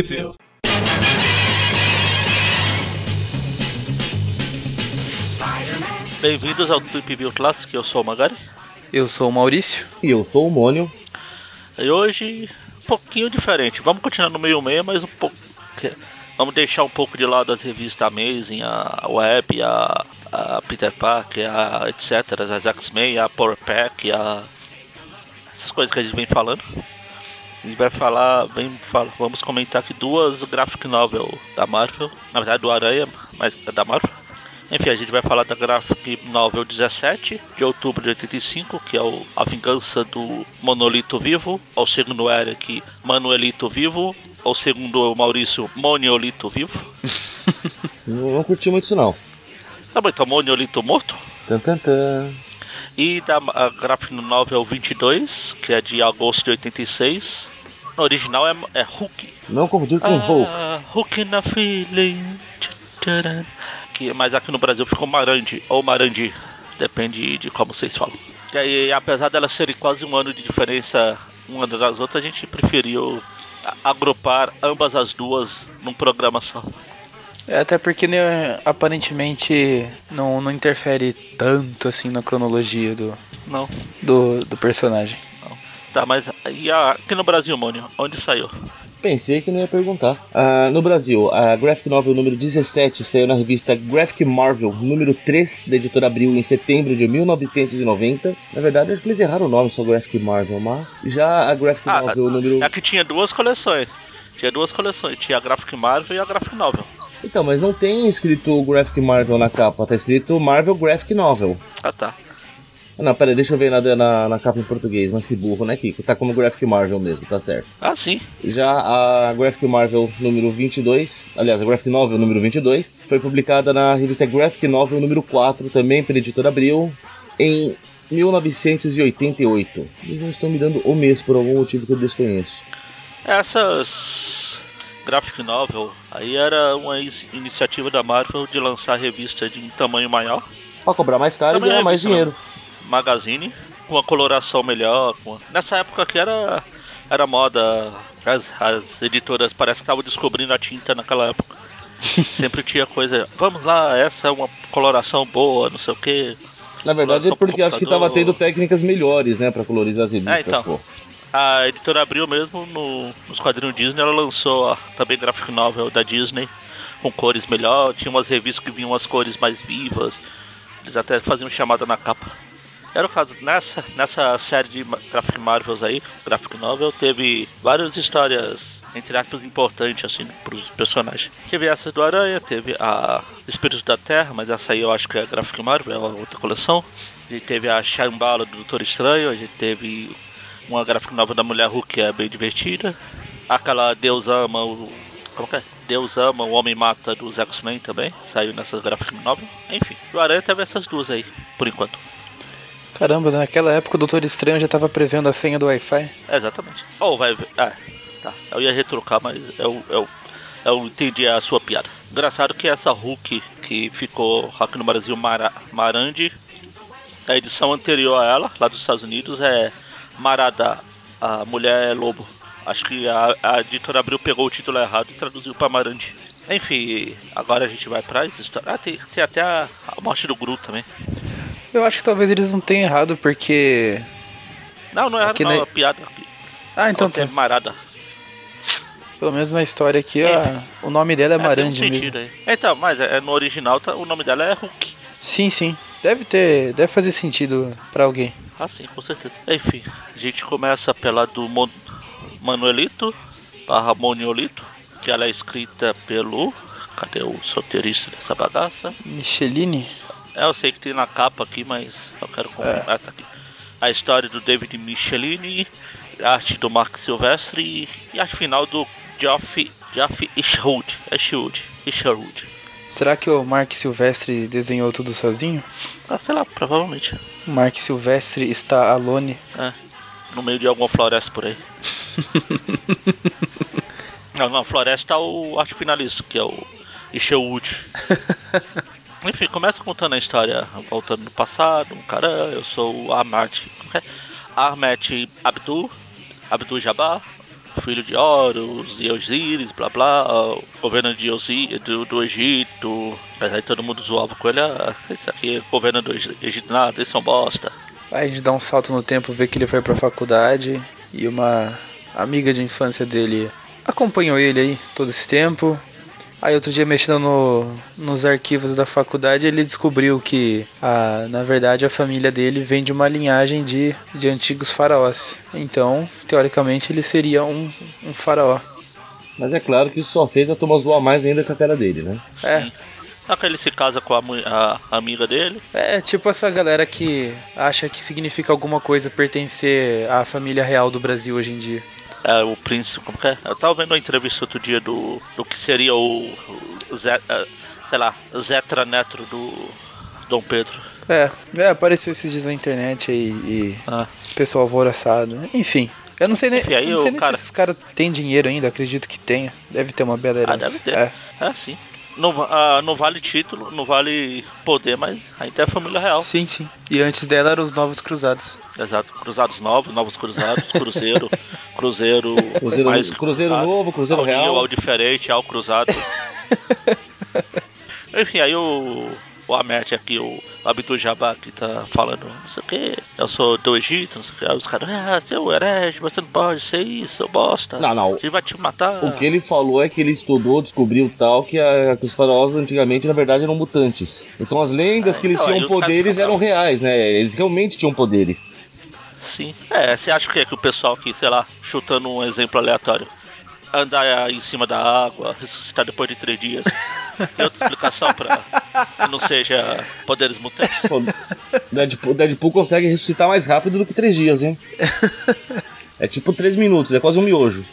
View. Bem-vindos ao Trip View Classic, eu sou o Magari. Eu sou o Maurício. E eu sou o Mônio. E hoje, um pouquinho diferente. Vamos continuar no meio meio, mas um pouco. Vamos deixar um pouco de lado as revistas Amazing, a Web, a, a Peter Parker, a etc, as X-Men, a Power Pack, a essas coisas que a gente vem falando. A gente vai falar, vem fala, vamos comentar aqui duas graphic novel da Marvel, na verdade do Aranha, mas é da Marvel. Enfim, a gente vai falar da graphic novel 17 de outubro de 85, que é o A Vingança do Monolito Vivo, ou segundo Eric, Manuelito Vivo, ou segundo Maurício, Moniolito Vivo. não, não curti muito isso não. Tá bom, então Moniolito morto? Tan, tan, tan. E da a graphic novel 22, que é de agosto de 86. No original é, é Hulk. Não confundir com Hulk. Ah, Hulk na feeling. Que, mas aqui no Brasil ficou Marandi ou Marandi. Depende de como vocês falam. E aí, apesar delas serem quase um ano de diferença uma das outras, a gente preferiu agrupar ambas as duas num programa só. É, até porque né, aparentemente não, não interfere tanto assim na cronologia do, não. do, do personagem. Tá, mas e a, aqui no Brasil, Mônio, onde saiu? Pensei que não ia perguntar. Uh, no Brasil, a Graphic Novel número 17 saiu na revista Graphic Marvel número 3 da editora Abril em setembro de 1990. Na verdade, acho que eles erraram o nome, só Graphic Marvel, mas já a Graphic ah, Novel número. É que tinha duas coleções. Tinha duas coleções, tinha a Graphic Marvel e a Graphic Novel. Então, mas não tem escrito Graphic Marvel na capa, tá escrito Marvel Graphic Novel. Ah, tá. Não, pera, deixa eu ver na, na, na, capa em português, mas que burro, né, Kiko? Tá como Graphic Marvel mesmo, tá certo. Ah, sim. Já a Graphic Marvel número 22, aliás, a Graphic Novel número 22, foi publicada na revista Graphic Novel número 4, também pela editora Abril, em 1988. Eles não estão me dando o mês por algum motivo que eu desconheço. Essas graphic novel aí era uma iniciativa da Marvel de lançar revista de tamanho maior. Pra cobrar mais caro Também e ganhar mais dinheiro. Magazine, com uma coloração melhor. Uma... Nessa época que era, era moda, as, as editoras parece que estavam descobrindo a tinta naquela época. Sempre tinha coisa, vamos lá, essa é uma coloração boa, não sei o que. Na verdade é porque acho que tava tendo técnicas melhores, né, pra colorizar as revistas, é, então. pô. A editora abriu mesmo no, nos quadrinhos Disney, ela lançou a, também graphic novel da Disney com cores melhor, tinha umas revistas que vinham as cores mais vivas, eles até faziam chamada na capa. Era o caso, nessa, nessa série de graphic marvels aí, graphic novel, teve várias histórias, entre aspas, importantes, assim, pros personagens. Teve essa do Aranha, teve a Espíritos da Terra, mas essa aí eu acho que é graphic marvel, é outra coleção. A gente teve a Shambhala do Doutor Estranho, a gente teve uma gráfica nova da Mulher Hulk que é bem divertida. Aquela Deus ama o. Como que é? Deus ama, o Homem Mata dos X-Men também. Saiu nessas gráficas novas. Enfim, o Aranha teve essas duas aí, por enquanto. Caramba, naquela época o Doutor Estranho já estava prevendo a senha do Wi-Fi. exatamente. Ou oh, vai. Ah, tá. Eu ia retrucar, mas eu, eu, eu entendi a sua piada. Engraçado que essa Hulk que ficou aqui no Brasil Mara, Marandi, a edição anterior a ela, lá dos Estados Unidos, é Marada, a mulher é lobo. Acho que a, a editora Abril pegou o título errado e traduziu para Marandi. Enfim, agora a gente vai pra história. Ah, tem, tem até a, a morte do Gru também. Eu acho que talvez eles não tenham errado porque. Não, não é errado, não, na... é piada. Ah, então tem. Marada. Pelo menos na história aqui, a... o nome dela é, é Marandi um mesmo. Aí. Então, mas é, no original tá, o nome dela é Hulk. Sim, sim. Deve ter. Deve fazer sentido para alguém. Ah, sim, com certeza. Enfim, a gente começa pela do Mon Manuelito barra Moniolito, que ela é escrita pelo. Cadê o solteirista dessa bagaça? Micheline? É, eu sei que tem na capa aqui, mas eu quero confirmar. É. Tá aqui. A história do David Michelini, arte do Mark Silvestre e a final do Geoff, Geoff Isherwood. Isherwood. Isherwood. Será que o Mark Silvestre desenhou tudo sozinho? Ah, sei lá, provavelmente. Mark Silvestre está alone. É, no meio de alguma floresta por aí. não, na floresta o arte finalista, que é o Isherwood. Enfim, começa contando a história, voltando no passado, um cara, eu sou o Ahmed, é? Ahmed Abdul, Abdul Jabbar, filho de Horus e Osíris, blá blá, governo de Osí, do, do Egito. Mas aí todo mundo zoava com ele, ah, isso aqui é governo do Egito, nada, eles são bosta. Aí a gente dá um salto no tempo, vê que ele foi pra faculdade e uma amiga de infância dele acompanhou ele aí todo esse tempo. Aí outro dia mexendo no, nos arquivos da faculdade ele descobriu que a, na verdade a família dele vem de uma linhagem de, de antigos faraós. Então, teoricamente, ele seria um, um faraó. Mas é claro que isso só fez a turma zoar mais ainda com a cara dele, né? É. Sim. Só que ele se casa com a, a amiga dele. É tipo essa galera que acha que significa alguma coisa pertencer à família real do Brasil hoje em dia. É, o príncipe, como é? Eu tava vendo uma entrevista outro dia do, do que seria o, o Zé, é, sei lá, Zetra Neto do Dom Pedro. É, é, apareceu esses dias na internet aí e Ah, pessoal alvoroçado. Enfim, eu não sei nem, Enfim, aí não sei nem cara- se esses caras têm dinheiro ainda, acredito que tenha. Deve ter uma bela ah herança. deve ter. É. É, sim. Não, ah, não vale título, não vale poder, mas ainda é família real. Sim, sim. E antes dela eram os novos cruzados. Exato. Cruzados novos, novos cruzados, cruzeiro, cruzeiro, Cruzeiro- mais cruzeiro cruzado, novo, cruzeiro ao real. Ao diferente, ao cruzado. Enfim, aí o, o Amet aqui, o Abdul Jabbar que tá falando, não sei o que, eu sou do Egito, não sei o que. Aí os caras, ah, seu herege, você não pode ser isso, seu bosta. Não, não. Ele vai te matar. O que ele falou é que ele estudou, descobriu tal, que, a- que os faraós antigamente, na verdade, eram mutantes. Então as lendas Ah, que eles então, tinham poderes eram reais, né? Eles realmente tinham poderes. Sim. É, você acha que, é que o pessoal que, sei lá, chutando um exemplo aleatório, andar em cima da água, ressuscitar depois de três dias, tem outra explicação pra que não seja poderes mutantes? Pô, Deadpool, Deadpool consegue ressuscitar mais rápido do que três dias, hein? É tipo três minutos, é quase um miojo.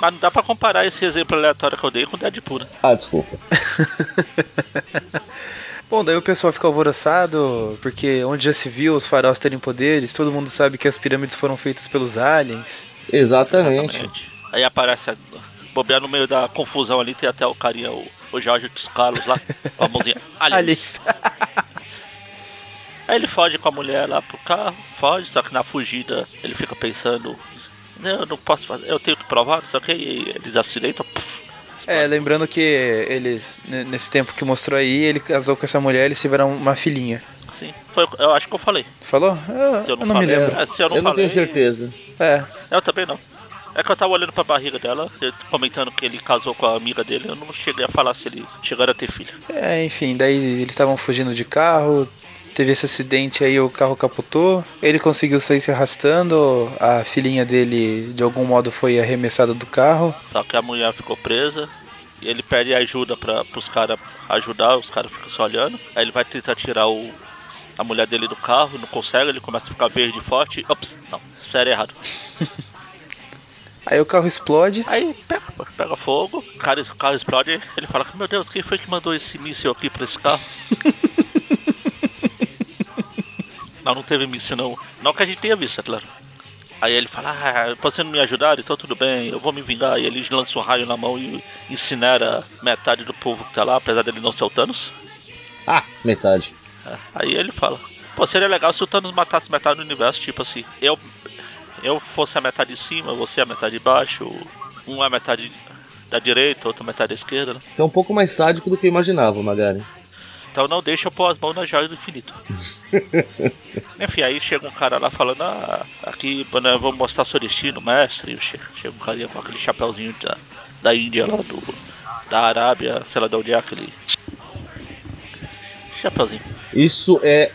Mas não dá pra comparar esse exemplo aleatório que eu dei com o Deadpool, né? Ah, desculpa. Bom, daí o pessoal fica alvoroçado, porque onde já se viu os faraós terem poderes, todo mundo sabe que as pirâmides foram feitas pelos aliens. Exatamente. Exatamente. Aí aparece, a, bobear no meio da confusão ali, tem até o carinha, o, o Jorge dos Carlos lá, com a mãozinha. Aliens. Aí ele foge com a mulher lá pro carro, foge, só que na fugida ele fica pensando, "Não, eu não posso fazer, eu tenho que provar, não sei o que, e eles acidentam, puf, É, lembrando que eles, ne- nesse tempo que mostrou aí, ele casou com essa mulher, eles tiveram uma filhinha. assim. Foi, eu acho que eu falei. Falou? Eu, eu eu não, não me falei, lembro. É, se eu não Eu não falei, tenho certeza. É, Eu também não. É que eu tava olhando pra barriga dela, comentando que ele casou com a amiga dele, eu não cheguei a falar se ele chegaram a ter filho. é, enfim, daí eles estavam fugindo de carro, teve esse acidente aí, o carro capotou, ele conseguiu sair se arrastando, a filhinha dele de algum modo foi arremessada do carro. Só que a mulher ficou presa e ele pede ajuda para os caras ajudar, os caras ficam só olhando. Aí ele vai tentar tirar o, a mulher dele do carro, não consegue, ele começa a ficar verde forte. Ops, não, sério errado. Aí o carro explode, Aí pega, pega fogo, o, cara, o carro explode, ele fala, meu Deus, quem foi que mandou esse míssil aqui pra esse carro? não, não teve míssil não. Não que a gente tenha visto, é claro. Aí ele fala, ah, você não me ajudar, então tudo bem, eu vou me vingar. E ele lança um raio na mão e incinera metade do povo que tá lá, apesar dele não ser o Thanos. Ah, metade. É, Aí ele fala, pô, seria legal se o Thanos matasse metade do universo, tipo assim, eu, eu fosse a metade de cima, você a metade de baixo, um a metade da direita, outro a metade da esquerda, né? Isso é um pouco mais sádico do que eu imaginava, Magari. Então não deixa eu pôr as mãos na joia do infinito. Enfim, aí chega um cara lá falando, ah, aqui né, vamos mostrar seu destino, mestre. E chega, chega um carinha com aquele chapéuzinho da, da Índia lá, do, da Arábia, sei lá de onde é aquele. Chapeuzinho. Isso é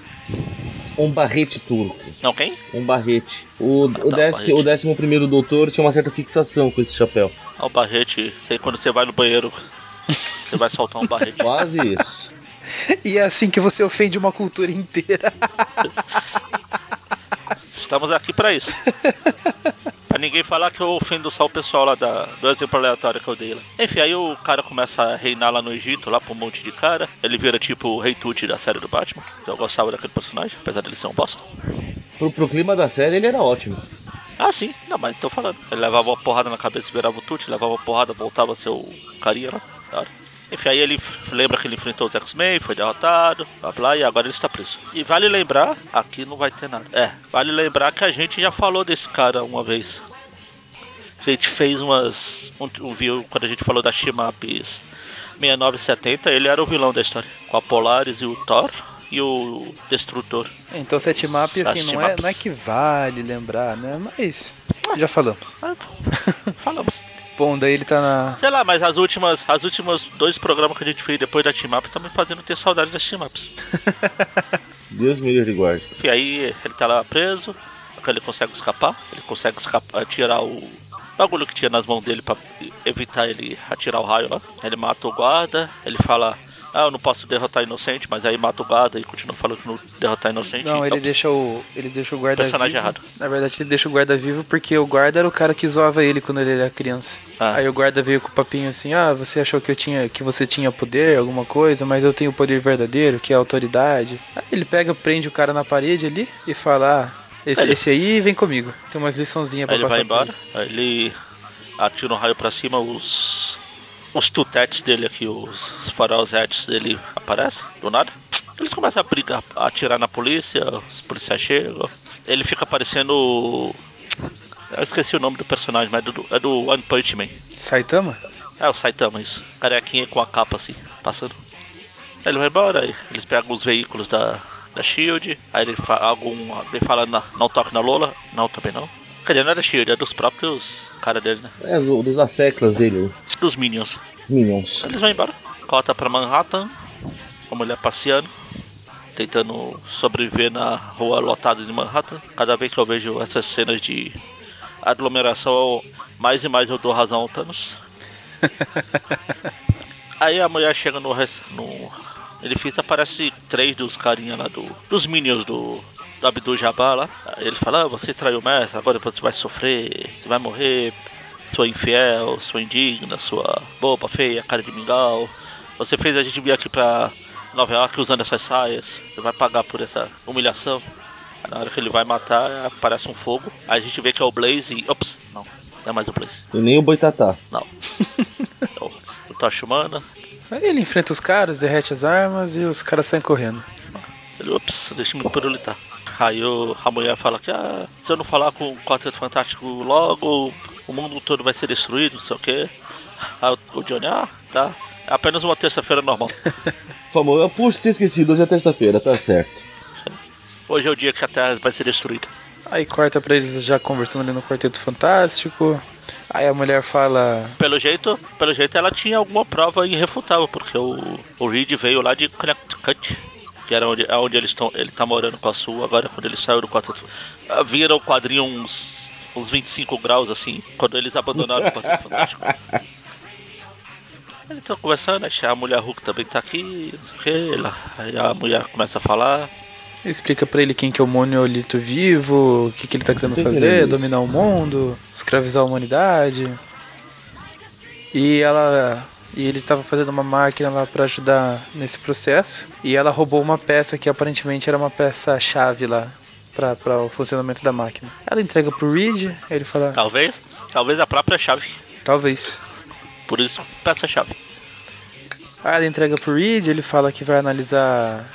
um barrete turco. Não, quem? Um barrete. O, o, tá, décimo, barrete. o décimo primeiro doutor tinha uma certa fixação com esse chapéu. Ah, o barrete. Sei quando você vai no banheiro, você vai soltar um barrete. Quase isso. e é assim que você ofende uma cultura inteira. Estamos aqui pra isso. pra ninguém falar que eu ofendo só o pessoal lá da, do exemplo aleatório que eu dei lá. Enfim, aí o cara começa a reinar lá no Egito, lá pra um monte de cara. Ele vira tipo o Rei Tut da série do Batman. que Eu gostava daquele personagem, apesar dele ser um bosta. Pro, pro clima da série ele era ótimo. Ah, sim, não, mas tô falando. Ele levava uma porrada na cabeça virava o Tut, levava uma porrada, voltava a ser o carinha lá. Hora. Enfim, aí ele lembra que ele enfrentou os X-Men, foi derrotado, blá blá, e agora ele está preso. E vale lembrar, aqui não vai ter nada. É, vale lembrar que a gente já falou desse cara uma vez. A gente fez umas. Um, um viu quando a gente falou da Shimaps 6970, ele era o vilão da história. Com a Polaris e o Thor e o Destrutor. Então setmap As assim, não é, não é que vale lembrar, né? Mas já falamos. Ah, Falamos. Bom, daí ele tá na. Sei lá, mas as últimas, as últimas dois programas que a gente fez depois da Team Up estão me fazendo ter saudade das Team Ups. Deus me livre de guarde. E aí ele tá lá preso, ele consegue escapar, ele consegue escapar, tirar o bagulho que tinha nas mãos dele pra evitar ele atirar o raio lá. Ele mata o guarda, ele fala, ah, eu não posso derrotar inocente, mas aí mata o guarda e continua falando que não derrotar inocente. Não, então, ele deixa o. Ele deixa o guarda Personagem vivo. errado. Na verdade, ele deixa o guarda vivo porque o guarda era o cara que zoava ele quando ele era criança. Ah. Aí o guarda veio com o papinho assim, ah, você achou que eu tinha. que você tinha poder, alguma coisa, mas eu tenho o poder verdadeiro, que é a autoridade. Aí ele pega, prende o cara na parede ali e fala, ah, esse, Ele- esse aí vem comigo. Tem umas liçãozinhas pra Aí ele passar vai pra embora, aí ele atira um raio pra cima, os. Os tutetes dele aqui, os farolzetes dele aparecem do nada. Eles começam a brigar, a atirar na polícia, os policiais chegam. Ele fica parecendo. Eu esqueci o nome do personagem, mas é do, é do One Punch Man. Saitama? É o Saitama, isso. Carequinha com a capa assim, passando. Aí ele vai embora, aí eles pegam os veículos da, da Shield, aí ele fala algum. Ele fala não, não toque na Lola. Não, também não. Cadê? Não é da Shield, é dos próprios cara dele, né? É, do- dos asseclas dele, Dos Minions. Minions. Eles vão embora. Cota pra Manhattan, a mulher passeando, tentando sobreviver na rua lotada de Manhattan. Cada vez que eu vejo essas cenas de aglomeração, mais e mais eu dou razão ao Thanos. Aí a mulher chega no, no edifício, aparece três dos carinha lá do. dos Minions do. Do Abdul Jabbar lá. Ele fala, ah, você traiu o mestre, agora você vai sofrer, você vai morrer, sua infiel, sua indigna, sua boba, feia, cara de mingau. Você fez a gente vir aqui pra Nova York usando essas saias, você vai pagar por essa humilhação. Aí na hora que ele vai matar, aparece um fogo. Aí a gente vê que é o Blaze e. Ops, não, não é mais o Blaze. E nem o Boitatá. Não. É o, o Tocha Humana. Aí ele enfrenta os caras, derrete as armas e os caras saem correndo. Ele, ops, deixa me pirulitar. Aí o, a mulher fala que ah, se eu não falar com o Quarteto Fantástico logo, o mundo todo vai ser destruído, não sei o que. Aí o, o Johnny, ah, tá. É apenas uma terça-feira normal. Famoso, puxa, tinha esquecido, hoje é terça-feira, tá certo. Hoje é o dia que a Terra vai ser destruída. Aí corta pra eles já conversando ali no Quarteto Fantástico. Aí a mulher fala. Pelo jeito, pelo jeito ela tinha alguma prova irrefutável, porque o, o Reed veio lá de Connecticut, que era onde, onde eles estão, ele tá morando com a sua agora, quando ele saiu do quarteto. Ah, Vira o quadrinho uns, uns 25 graus assim, quando eles abandonaram o Quarteto Fantástico. Eles estão conversando, a mulher Hulk também tá aqui, não sei o que, lá. aí a mulher começa a falar. Explica pra ele quem que é o monolito vivo, o que, que ele tá querendo fazer, dominar o mundo, escravizar a humanidade. E ela. E ele tava fazendo uma máquina lá pra ajudar nesse processo. E ela roubou uma peça que aparentemente era uma peça-chave lá pra, pra o funcionamento da máquina. Ela entrega pro Reed, ele fala, Talvez, talvez a própria chave. talvez. Por isso, peça-chave. Aí ela entrega pro Reed, ele fala que vai analisar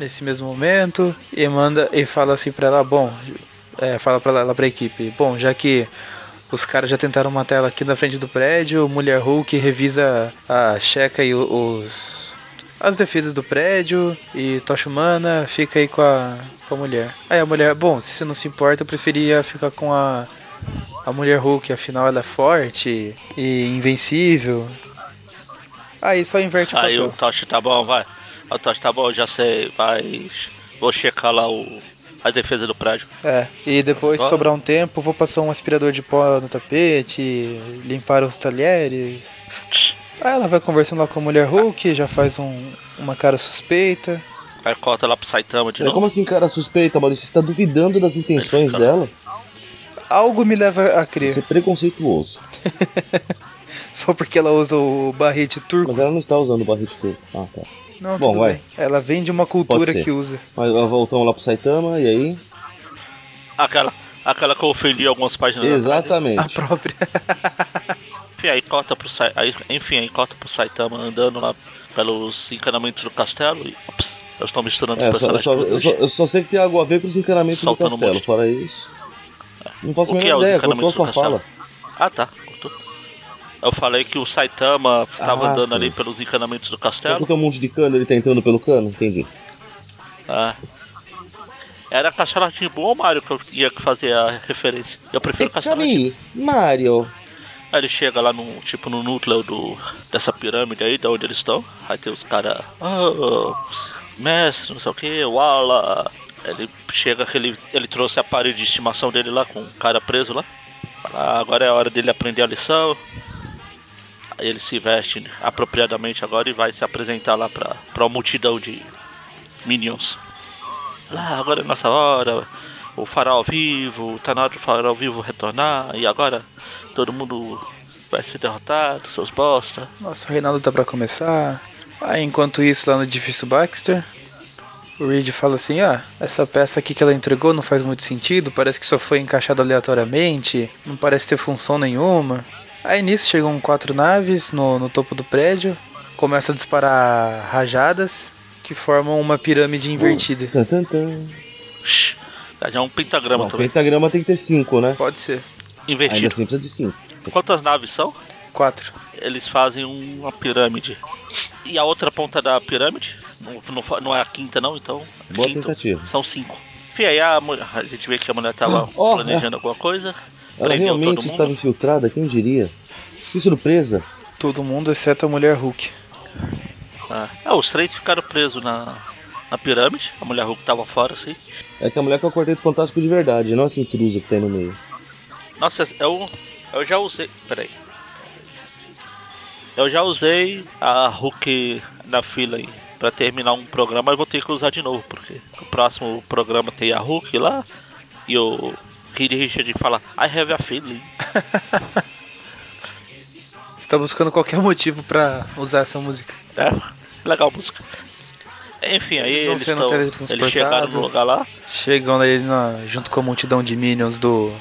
nesse mesmo momento e manda e fala assim pra ela, bom, é, fala pra ela pra equipe, bom, já que os caras já tentaram matar ela aqui na frente do prédio, Mulher Hulk revisa a checa e os as defesas do prédio e Tocha Humana fica aí com a, com a mulher. Aí a mulher, bom, se você não se importa, eu preferia ficar com a a Mulher Hulk, afinal ela é forte e invencível. Aí só inverte o Aí papel. o Tocha tá bom, vai. O Tocha tá bom, já sei, vai. Vou checar lá o, a defesa do prédio. É, e depois, Agora? sobrar um tempo, vou passar um aspirador de pó no tapete, limpar os talheres. Aí ela vai conversando lá com a mulher Hulk, já faz um, uma cara suspeita. Aí corta lá pro Saitama de É, novo. como assim, cara, suspeita, Maurício? Você tá duvidando das intenções dela? Algo me leva a Você é crer, preconceituoso. só porque ela usa o barrete turco. Mas ela não está usando o barrete turco. Ah, tá. Não, Bom, tudo vai. bem. Ela vem de uma cultura que usa. Mas voltamos lá pro Saitama, e aí? Aquela, aquela que eu ofendi algumas páginas. Exatamente. A própria. Enfim, aí corta pro, aí, enfim, aí corta pro Saitama andando lá pelos encanamentos do castelo e. Ops, eu estou misturando É, os eu, só, eu, personagens só, eu, só, eu só sei que tem algo a ver com os encanamentos Soltando do um castelo. monte. Fora isso. Não faço a O que é os ideia, a encanamentos do castelo? fala. Ah, tá. Eu falei que o Saitama tava Ah, andando sim. ali pelos encanamentos do castelo. que tem um monte de cano ele tá entrando pelo cano? Entendi. Ah. Era Castelo Timbu ou Mario que eu ia fazer a referência. Eu prefiro Castelo Mario. Aí ele chega lá no, tipo, no núcleo do, dessa pirâmide aí, de onde eles estão. Aí tem os caras, ah, mestre, não sei o que, Wala. Ele chega que ele, ele trouxe a parede de estimação dele lá com o cara preso lá. Fala, "Ah, agora é a hora dele aprender a lição. Ele se veste apropriadamente agora e vai se apresentar lá pra, pra uma multidão de minions. Lá, agora é nossa hora. O farol vivo, tá na hora do farol vivo retornar. E agora todo mundo vai ser derrotado, seus bosta. Nossa, o Reinaldo tá pra começar. Aí enquanto isso, lá no edifício Baxter, o Reed fala assim, ah, essa peça aqui que ela entregou não faz muito sentido, parece que só foi encaixada aleatoriamente, não parece ter função nenhuma. Aí nisso chegam quatro naves no, no topo do prédio, começa a disparar rajadas que formam uma pirâmide invertida. Tan, tan, já é um pentagrama Não, também. pentagrama tem que ter cinco, né? Pode ser. Ainda Invertido. assim precisa de cinco. Quantas naves são? Quatro. Eles fazem uma pirâmide. E a outra ponta da pirâmide? Não, não, não é a quinta não, então. Boa quinto, tentativa. São cinco. Enfim, aí a, mulher- a gente vê que a mulher tava Ó, planejando alguma coisa. Ela realmente estava infiltrada, quem diria? Que surpresa. Todo mundo exceto a mulher Hulk. Ah, é, os três ficaram presos na, na pirâmide. A mulher Hulk tava fora, assim. É que a mulher que é o Quarteto Fantástico de verdade, não essa intrusa que tem no meio. Nossa, eu, eu já usei. Peraí. Eu já usei a Hulk na fila aí. Pra terminar um programa, eu vou ter que usar de novo, porque o próximo programa tem a Hulk lá. E o Kid Richard fala, I have a feeling. Você tá buscando qualquer motivo pra usar essa música. É, legal a música. Enfim, aí Eles eles, estão. Eles chegaram no lugar lá. Chegam ali na- junto com a multidão de minions do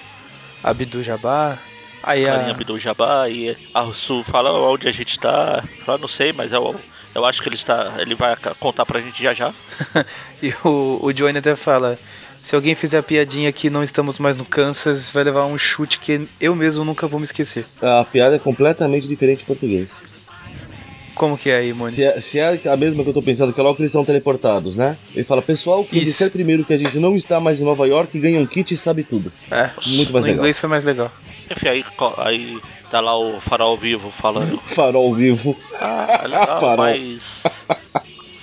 Abdu Jabbar. Aí a, Abdul Jabbar e a Su fala onde a gente tá. Fala, não sei, mas eu, eu acho que ele está. Ele vai contar pra gente já já. e o, o Johnny até fala: se alguém fizer a piadinha que não estamos mais no Kansas, vai levar um chute que eu mesmo nunca vou me esquecer. A piada é completamente diferente em português. Como que é aí, Moni? Se é, se é a mesma que eu tô pensando, que é logo que eles são teleportados, né? Ele fala, pessoal, quem Isso. disser primeiro que a gente não está mais em Nova York, ganha um kit e sabe tudo. É, Muito mais no legal. inglês foi mais legal. Enfim, aí, aí tá lá o farol vivo falando. Farol vivo. Ah, é legal, Farol. mas.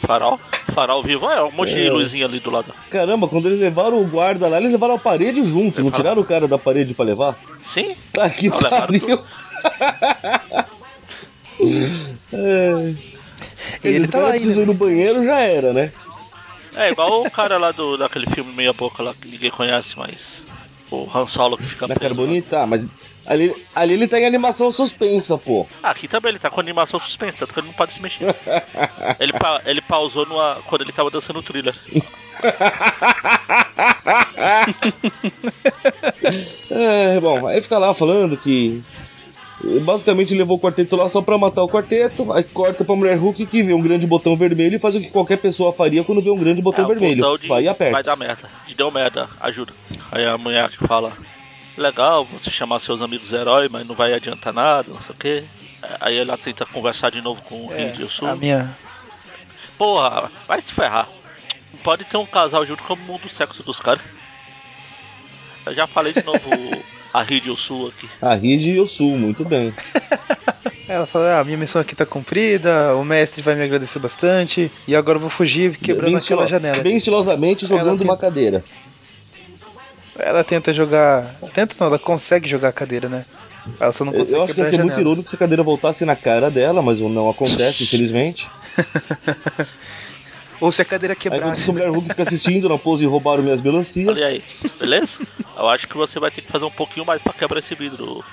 Farol? Farol vivo, é um monte de É. luzinha ali do lado. Caramba, quando eles levaram o guarda lá, eles levaram a parede junto. Ele Não fala- tiraram o cara da parede pra levar? Sim? Tá que Não, levaram pariu. é, E ele tá o cara lá ainda. no banheiro, já era, né? É igual o cara lá do, daquele filme Meia Boca lá que ninguém conhece, mas. O Han Solo que fica Na preso. lá. Carbonita, ah, mas ali, ali ele tá em animação suspensa, pô. Ah, aqui também ele tá com animação suspensa, tanto que ele não pode se mexer. ele, pa- ele pausou numa, quando ele tava dançando o thriller. É, bom, aí fica lá falando que basicamente levou o quarteto lá só pra matar o quarteto, aí corta pra mulher Hulk que vê um grande botão vermelho e faz o que qualquer pessoa faria quando vê um grande botão É, vermelho. botão de Vai e aperta. Vai dar merda. De deu merda, ajuda. Aí a mulher que fala: Legal você chamar seus amigos herói, mas não vai adiantar nada, não sei o quê. Aí ela tenta conversar de novo com o É, Reed e o Sul. a minha. Porra, vai se ferrar. Pode ter um casal junto como muda o sexo dos caras. Eu já falei de novo a Reed e o Sul aqui. A Reed e o Sul, muito bem. Ela fala: ah, minha missão aqui tá cumprida, o mestre vai me agradecer bastante, e agora eu vou fugir quebrando bem aquela estilo- janela. Bem estilosamente jogando tenta- uma cadeira. Ela tenta jogar. Tenta não, ela consegue jogar a cadeira, né? Ela só não consegue eu acho que ia ser muito irônico se a cadeira voltasse na cara dela, mas não acontece, infelizmente. Ou se a cadeira Aí quebrasse. a mulher Hulk fica assistindo na pose e roubaram minhas melancias. Olha aí, beleza? Eu acho que você vai ter que fazer um pouquinho mais pra quebrar esse vidro.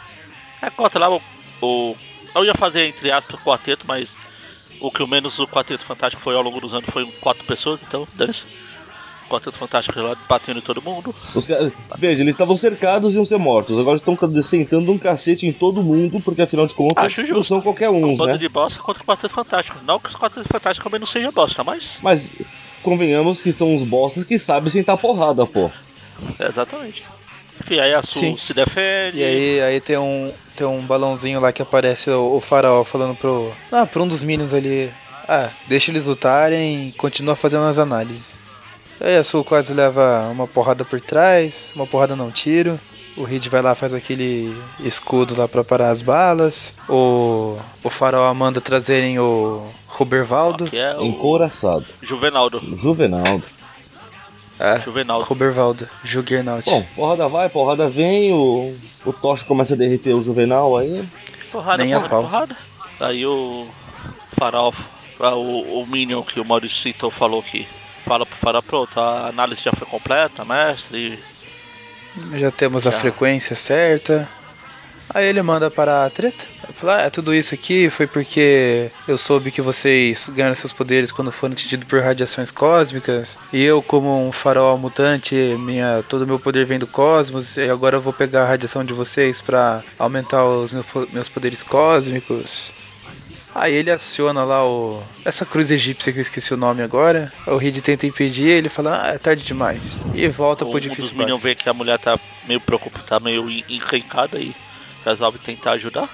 É, conta lá o, o- Eu ia fazer entre aspas quarteto, mas o que o menos o quarteto fantástico foi ao longo dos anos foi quatro pessoas, então dane-se. Quarteto fantástico lá batendo em todo mundo. Os ca- Veja, eles estavam cercados e iam ser mortos. Agora estão sentando um cacete em todo mundo, porque afinal de contas Acho não são qualquer Um uns, bando né? de bosta contra o quarteto fantástico. Não que o quarteto fantástico também não seja bosta, mas. Mas convenhamos que são os bosses que sabem sentar porrada, pô. Exatamente. Enfim, aí a Su Sim. se defende. E aí, aí tem um tem um balãozinho lá que aparece o, o faraó falando pro. Ah, pra um dos minions ali. Ah, deixa eles lutarem e continua fazendo as análises. Aí a Sul quase leva uma porrada por trás, uma porrada não tiro. O Reed vai lá faz aquele escudo lá pra parar as balas. O, o faraó manda trazerem o Rubervaldo. Que é o Encouraçado. Juvenaldo. Juvenaldo. É, Juvenaldo. Rubervaldo, Juggernaut. Bom, porrada vai, porrada vem, o, o Tocha começa a derreter o Juvenal aí. Porrada, Nem a porrada, pau. porrada. Aí o Farol, o, o Minion que o Maurício citou falou que fala pro Farol, pronto, a análise já foi completa, mestre. Já temos a Já. frequência certa. Aí ele manda para a treta. Fala, ah, é tudo isso aqui foi porque eu soube que vocês ganharam seus poderes quando foram atingidos por radiações cósmicas. E eu, como um farol mutante, minha, todo o meu poder vem do cosmos. E agora eu vou pegar a radiação de vocês para aumentar os meus poderes cósmicos. Aí ele aciona lá o. Essa cruz egípcia que eu esqueci o nome agora. O Reed tenta impedir, ele fala, ah, é tarde demais. E volta O, pro um dos difícil Minions vê que a mulher tá meio preocupada, tá meio en- encrencada e resolve tentar ajudar.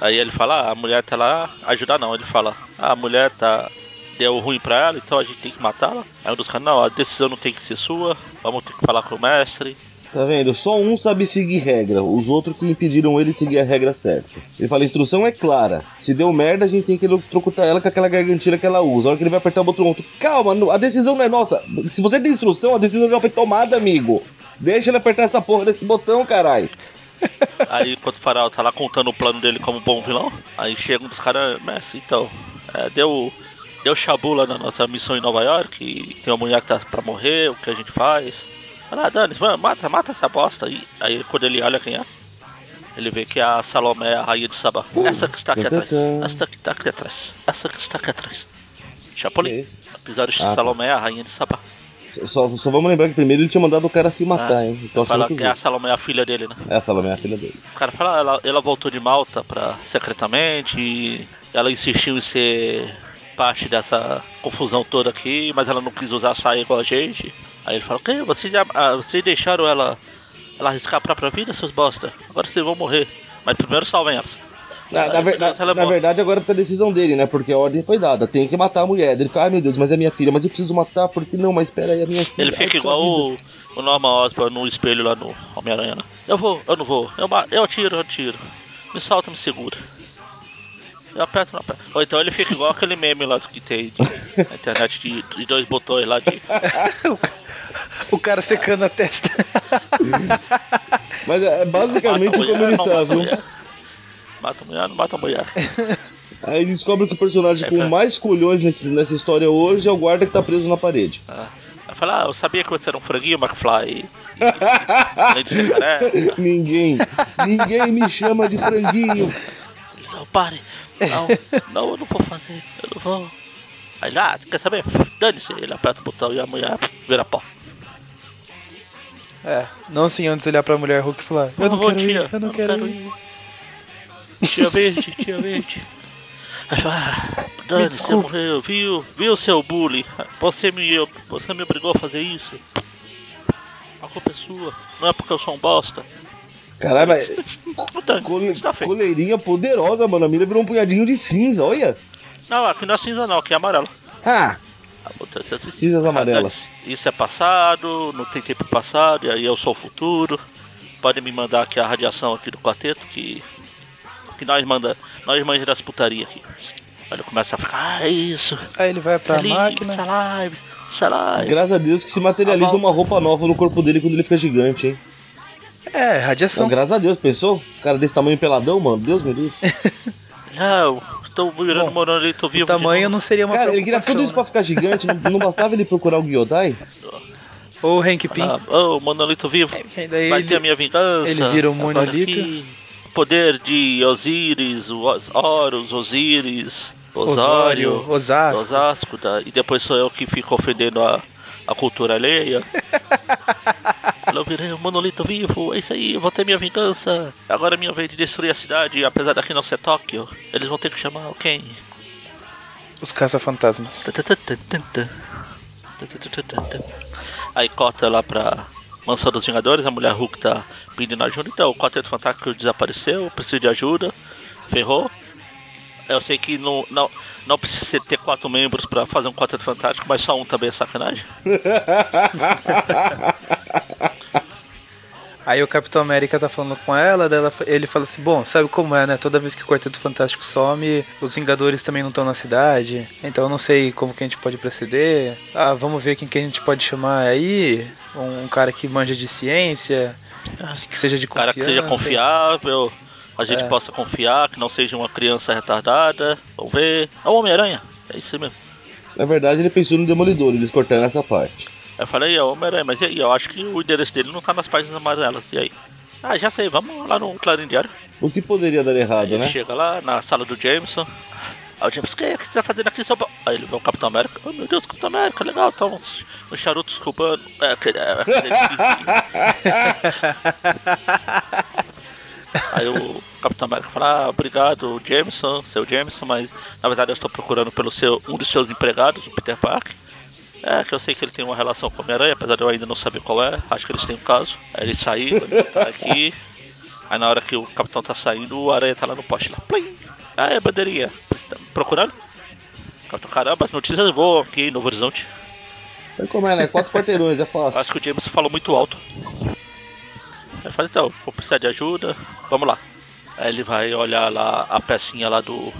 Aí ele fala, ah, a mulher tá lá, ajudar não, ele fala, ah, a mulher tá. Deu ruim pra ela, então a gente tem que matá-la. Aí um dos caras, não, a decisão não tem que ser sua, vamos ter que falar com o mestre. Tá vendo? Só um sabe seguir regra, os outros que impediram ele de seguir a regra certa. Ele fala: a instrução é clara. Se deu merda, a gente tem que trocutar ela com aquela gargantilha que ela usa. A hora que ele vai apertar o botão, outro, calma, a decisão não é nossa. Se você tem instrução, a decisão já foi tomada, amigo. Deixa ele apertar essa porra desse botão, caralho. Aí enquanto o Farol tá lá contando o plano dele como bom vilão, aí chega um dos caras, mestre, então, é, deu, deu chabula na nossa missão em Nova York, tem uma mulher que tá pra morrer, o que a gente faz? Fala, ah, Dani, mata, mata essa bosta aí. Aí quando ele olha quem é, ele vê que é a Salomé, a rainha de Sabá. Essa que está aqui atrás, essa que está aqui atrás, essa que está aqui atrás. Chapolin, episódio de Ah, tá. Salomé, a rainha de Sabá. Só, só vamos lembrar que primeiro ele tinha mandado o cara se matar, Ah, hein? Então Fala que que é a Salomé, a filha dele, né? É a Salomé, a filha dele. O cara fala, ah, ela, ela voltou de Malta pra, secretamente e ela insistiu em ser parte dessa confusão toda aqui, mas ela não quis usar saia igual a gente. Aí ele fala, o quê? Vocês, já- ah, vocês deixaram ela, ela arriscar a própria vida, seus bosta? Agora vocês vão morrer. Mas primeiro salvem elas. Na, na ver- na- na verdade, agora fica a decisão dele, né? Porque a ordem foi dada. Tem que matar a mulher. Ele fica, ai meu Deus, mas é minha filha, mas eu preciso matar, porque não, mas espera aí, a minha filha. Ele Ai, fica que igual o, o Norman Osborn no espelho lá no Homem-Aranha. né? Eu vou, eu não vou. Eu, eu atiro, eu atiro. Me solta, me segura. Eu aperto, não aperto. Ou então ele fica igual aquele meme lá que tem de, na internet de, de dois botões lá de. O cara secando a testa. Mas é basicamente Mata a como mulher, ele tá, mata a viu? mulher. Mata mulher, não mata a mulher. Aí ele descobre que o personagem É, com pra- mais colhões nesse- nessa história hoje é o guarda que tá preso na parede. Ah. Aí fala, ah, eu sabia que você era um franguinho, McFly. Além de careca. ninguém, ninguém me chama de franguinho. Ele, Não, pare. Não, não, eu não vou fazer. Eu não vou. Aí ele, ah, quer saber? Dane-se. Ele aperta o botão e a mulher vira pó. É, não sem antes olhar pra mulher Hulk e falar: Eu não quero tia, ir, eu não quero ir. Tia verde, tia verde. Aí fala, ah, Dani, você morreu, viu? Viu seu bullying? Você me, você me obrigou a fazer isso. A culpa é sua, não é porque eu sou um bosta. Caralho, cole- tá coleirinha poderosa, mano. A mira virou um punhadinho de cinza, olha. Não, aqui não é cinza não, aqui é amarelo. Ah, esse- esse- Cinzas amarelas. Isso é passado, não tem tempo passado, e aí eu sou o futuro. Podem me mandar aqui a radiação aqui do quarteto, que. Que nós manda. Nós manja das putaria aqui. Aí ele começa a ficar, ah, é isso. Aí ele vai pra Essa live, máquina. essa live. graças a Deus que se materializa uma roupa nova no corpo dele quando ele fica gigante, hein? É, radiação. Não, graças a Deus, pensou? Cara desse tamanho peladão, mano. Deus me livre. Não, estou virando Bom, monolito vivo. O tamanho não seria uma Cara, ele queria tudo isso pra né? ficar gigante. Não, não bastava ele procurar o Gyodai? Ou o Hank Pym. Ah, oh, monolito vivo. Enfim, daí Vai ele- ter a minha vingança. ele vira um monolito. Poder de Osíris, Os- Horus, Osíris, Osório, Osório, Osasco. Osasco, tá? e depois sou eu que fico ofendendo a, a cultura alheia. eu virei um monolito vivo, é isso aí, eu vou ter minha vingança. Agora é minha vez de destruir a cidade, apesar daqui não ser Tóquio. Eles vão ter que chamar quem? Os caça-fantasmas. Aí cota lá pra mansão dos Vingadores, a mulher Hulk tá pedindo ajuda, então o Quarteto Fantástico desapareceu, precisa de ajuda, ferrou. Eu sei que não, não, não precisa ter quatro membros pra fazer um Quarteto Fantástico, mas só um também é sacanagem. Aí o Capitão América tá falando com ela, daí ela- ele fala assim, bom, sabe como é, né? Toda vez que o Quarteto Fantástico some, os Vingadores também não estão na cidade, então eu não sei como que a gente pode proceder. Ah, vamos ver quem que a gente pode chamar aí, um, um cara que manja de ciência, que seja de Um cara confiança. que seja confiável, a gente É. possa confiar, que não seja uma criança retardada. Vamos ver. É o Homem-Aranha, é isso mesmo. Na verdade, ele pensou no Demolidor, eles cortaram essa parte. Eu falei, é Homem-Aranha, mas e aí? Eu acho que o endereço dele não tá nas páginas amarelas. E aí? Ah, já sei, vamos lá no Clarim Diário. O que poderia dar errado, Ele né? chega lá na sala do Jameson. Aí o Jameson, o que é que você tá fazendo aqui, bo-" Aí ele vê o Capitão América. Oh, meu Deus, Capitão América, legal, tá uns, uns charutos cubano. É, aquele... É, aquele Aí o Capitão América fala, ah, obrigado, Jameson, seu Jameson, mas na verdade eu estou procurando pelo seu, um dos seus empregados, o Peter Parker. É, que eu sei que ele tem uma relação com o Homem-Aranha, apesar de eu ainda não saber qual é. Acho que eles têm um caso. Aí ele saiu, ele tá aqui. Aí na hora que o capitão tá saindo, o aranha tá lá no poste lá. Plim! Ah, é, bandeirinha. Tá procurando? Capitão, caramba, as notícias voam aqui em Novo Horizonte. Aí como é, né? Quatro quarteirões, é fácil. Acho que o James falou muito alto. Eu falei, então, vou precisar de ajuda, vamos lá. Aí ele vai olhar lá a pecinha lá do.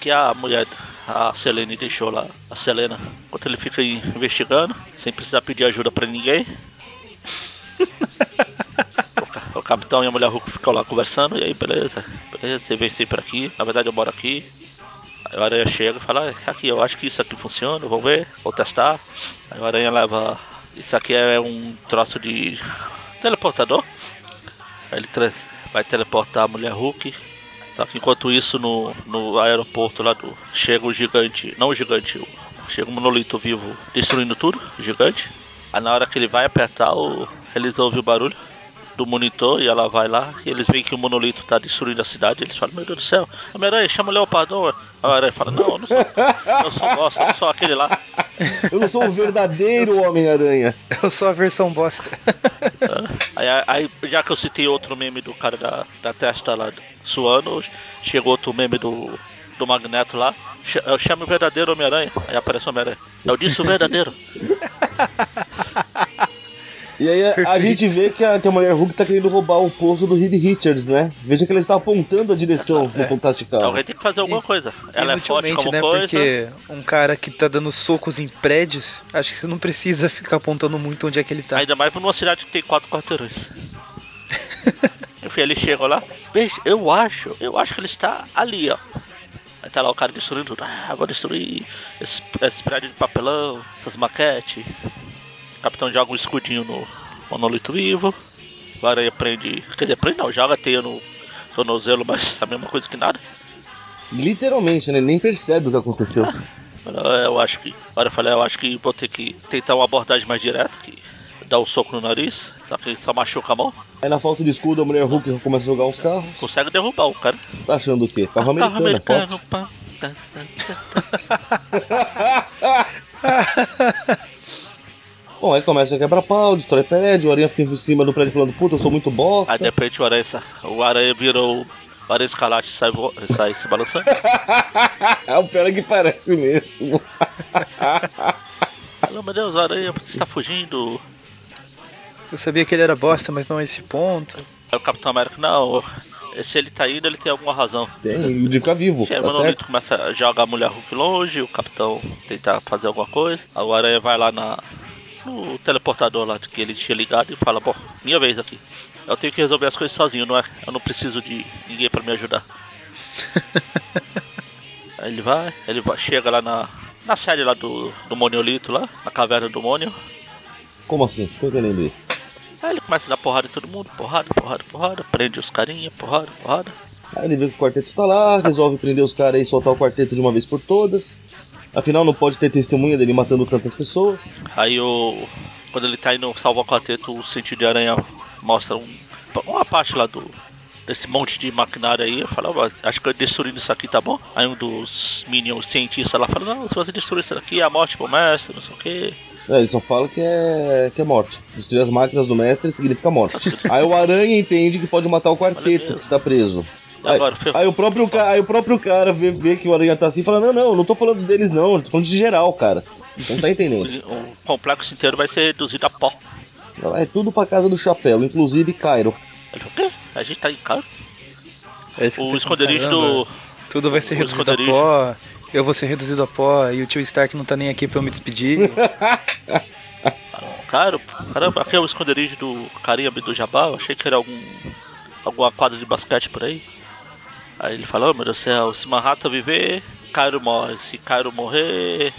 Que a mulher, a Selene deixou lá, a Selena, enquanto ele fica investigando, sem precisar pedir ajuda pra ninguém. o, ca- o capitão e a mulher Hulk ficam lá conversando, e aí, beleza, beleza, você vem sempre aqui, na verdade eu moro aqui. Aí o aranha chega e fala, "Ah, aqui, eu acho que isso aqui funciona, vamos ver, vou testar. Aí o aranha leva. Isso aqui é um troço de teleportador. Aí ele vai teleportar a mulher Hulk. Que enquanto isso no, no aeroporto lá do. Chega o gigante. Não o gigante, chega o monolito vivo destruindo tudo, o gigante. Aí na hora que ele vai apertar o. Eles ouvem o barulho do monitor e ela vai lá e eles veem que o monolito tá destruindo a cidade. Eles falam, meu Deus do céu, Homem-Aranha, chama o Leopardão. Aí o Aranha fala, não, eu não sou. Eu sou bosta, eu não sou aquele lá. Eu não sou o verdadeiro Homem-Aranha. Eu sou a versão bosta. Aí, aí, já que eu citei outro meme do cara da, da testa lá suando, chegou outro meme do, do Magneto lá. Ch- Eu chamo o verdadeiro Homem-Aranha. Aí aparece o Homem-Aranha. Eu disse o verdadeiro. E aí a, a Perfeito. gente vê que a, que a mulher Hulk tá querendo roubar o posto do Reed Richards, né? Veja que ele está apontando a direção do Fantástico. Alguém tem que fazer alguma coisa. Ela é forte como né? coisa. Porque um cara que tá dando socos em prédios, acho que você não precisa ficar apontando muito onde é que ele tá. Ainda mais numa cidade que tem quatro quarteirões. Enfim, ele chega lá. Veja, eu acho, eu acho que ele está ali, ó. Aí tá lá o cara destruindo tudo. Ah, vou destruir esse, esse prédio de papelão, essas maquetes. O capitão joga um escudinho no monolito vivo. O aranha prende. Quer dizer, prende não, joga a teia no tornozelo, mas é a mesma coisa que nada. Literalmente, né? Nem percebe o que aconteceu. Eu acho que. Agora eu falei, eu acho que vou ter que tentar uma abordagem mais direta, que dá um soco no nariz, só que só machuca a mão. Aí na falta de escudo, a mulher Hulk começa a jogar uns carros. Consegue derrubar o cara. Tá achando o quê? Carro americano, Carro americano, pá. Bom, aí começa a quebrar pau, destrói prédio, o Aranha fica em cima do prédio falando, puta, eu sou muito bosta. Aí de repente o aranha, o aranha virou. O aranha escalate e sai, vo- sai se balançando. É o pior é que parece mesmo. Fala, meu Deus, o aranha você está fugindo. Eu sabia que ele era bosta, mas não a esse ponto. Aí o Capitão América, não, se ele tá indo, ele tem alguma razão. Tem, ele fica vivo, Aí tá o certo? monolito começa a jogar a mulher Hulk longe, o capitão tentar fazer alguma coisa. Aí o aranha vai lá na, no teleportador lá que ele tinha ligado e fala, bom, minha vez aqui. Eu tenho que resolver as coisas sozinho, não é? Eu não preciso de ninguém pra me ajudar. Aí ele vai, ele vai, chega lá na, na série lá do, do Monolito lá, na caverna do Mônio. Como assim? Tô entendendo isso. Aí ele começa a dar porrada em todo mundo, porrada, porrada, porrada, prende os carinha, porrada, porrada. Aí ele vê que o quarteto tá lá, resolve prender os caras e soltar o quarteto de uma vez por todas. Afinal, não pode ter testemunha dele matando tantas pessoas. Aí o. Quando ele tá indo salvar o quarteto, o sentido de aranha mostra um, uma parte lá do. Desse monte de maquinário aí, eu falo, "Ah, acho que destruindo isso aqui tá bom. Aí um dos minions cientistas lá fala, não, se você destruir isso aqui, é a morte pro mestre, não sei o que. É, ele só fala que é, que é morte. Destruir as máquinas do mestre significa morte. aí o Aranha entende que pode matar o quarteto que está preso. Aí, Agora, aí o próprio, ca- aí o próprio cara vê, vê que o Aranha tá assim e fala: Não, não, não tô falando deles, não, eu tô falando de geral, cara. Não tá entendendo. O complexo inteiro vai ser reduzido a pó. É tudo pra casa do chapéu, inclusive Cairo. O quê? A gente tá em? Aí fica O pensando, esconderijo do. Tudo vai ser o reduzido a pó. Eu vou ser reduzido a pó e o tio Stark não tá nem aqui pra eu me despedir. Cara, caramba, aqui é o esconderijo do carinha do Jabá. Eu achei que era algum. alguma quadra de basquete por aí. Aí ele falou, oh, meu Deus do céu, se Manhattan viver, Cairo morre. Se Cairo morrer,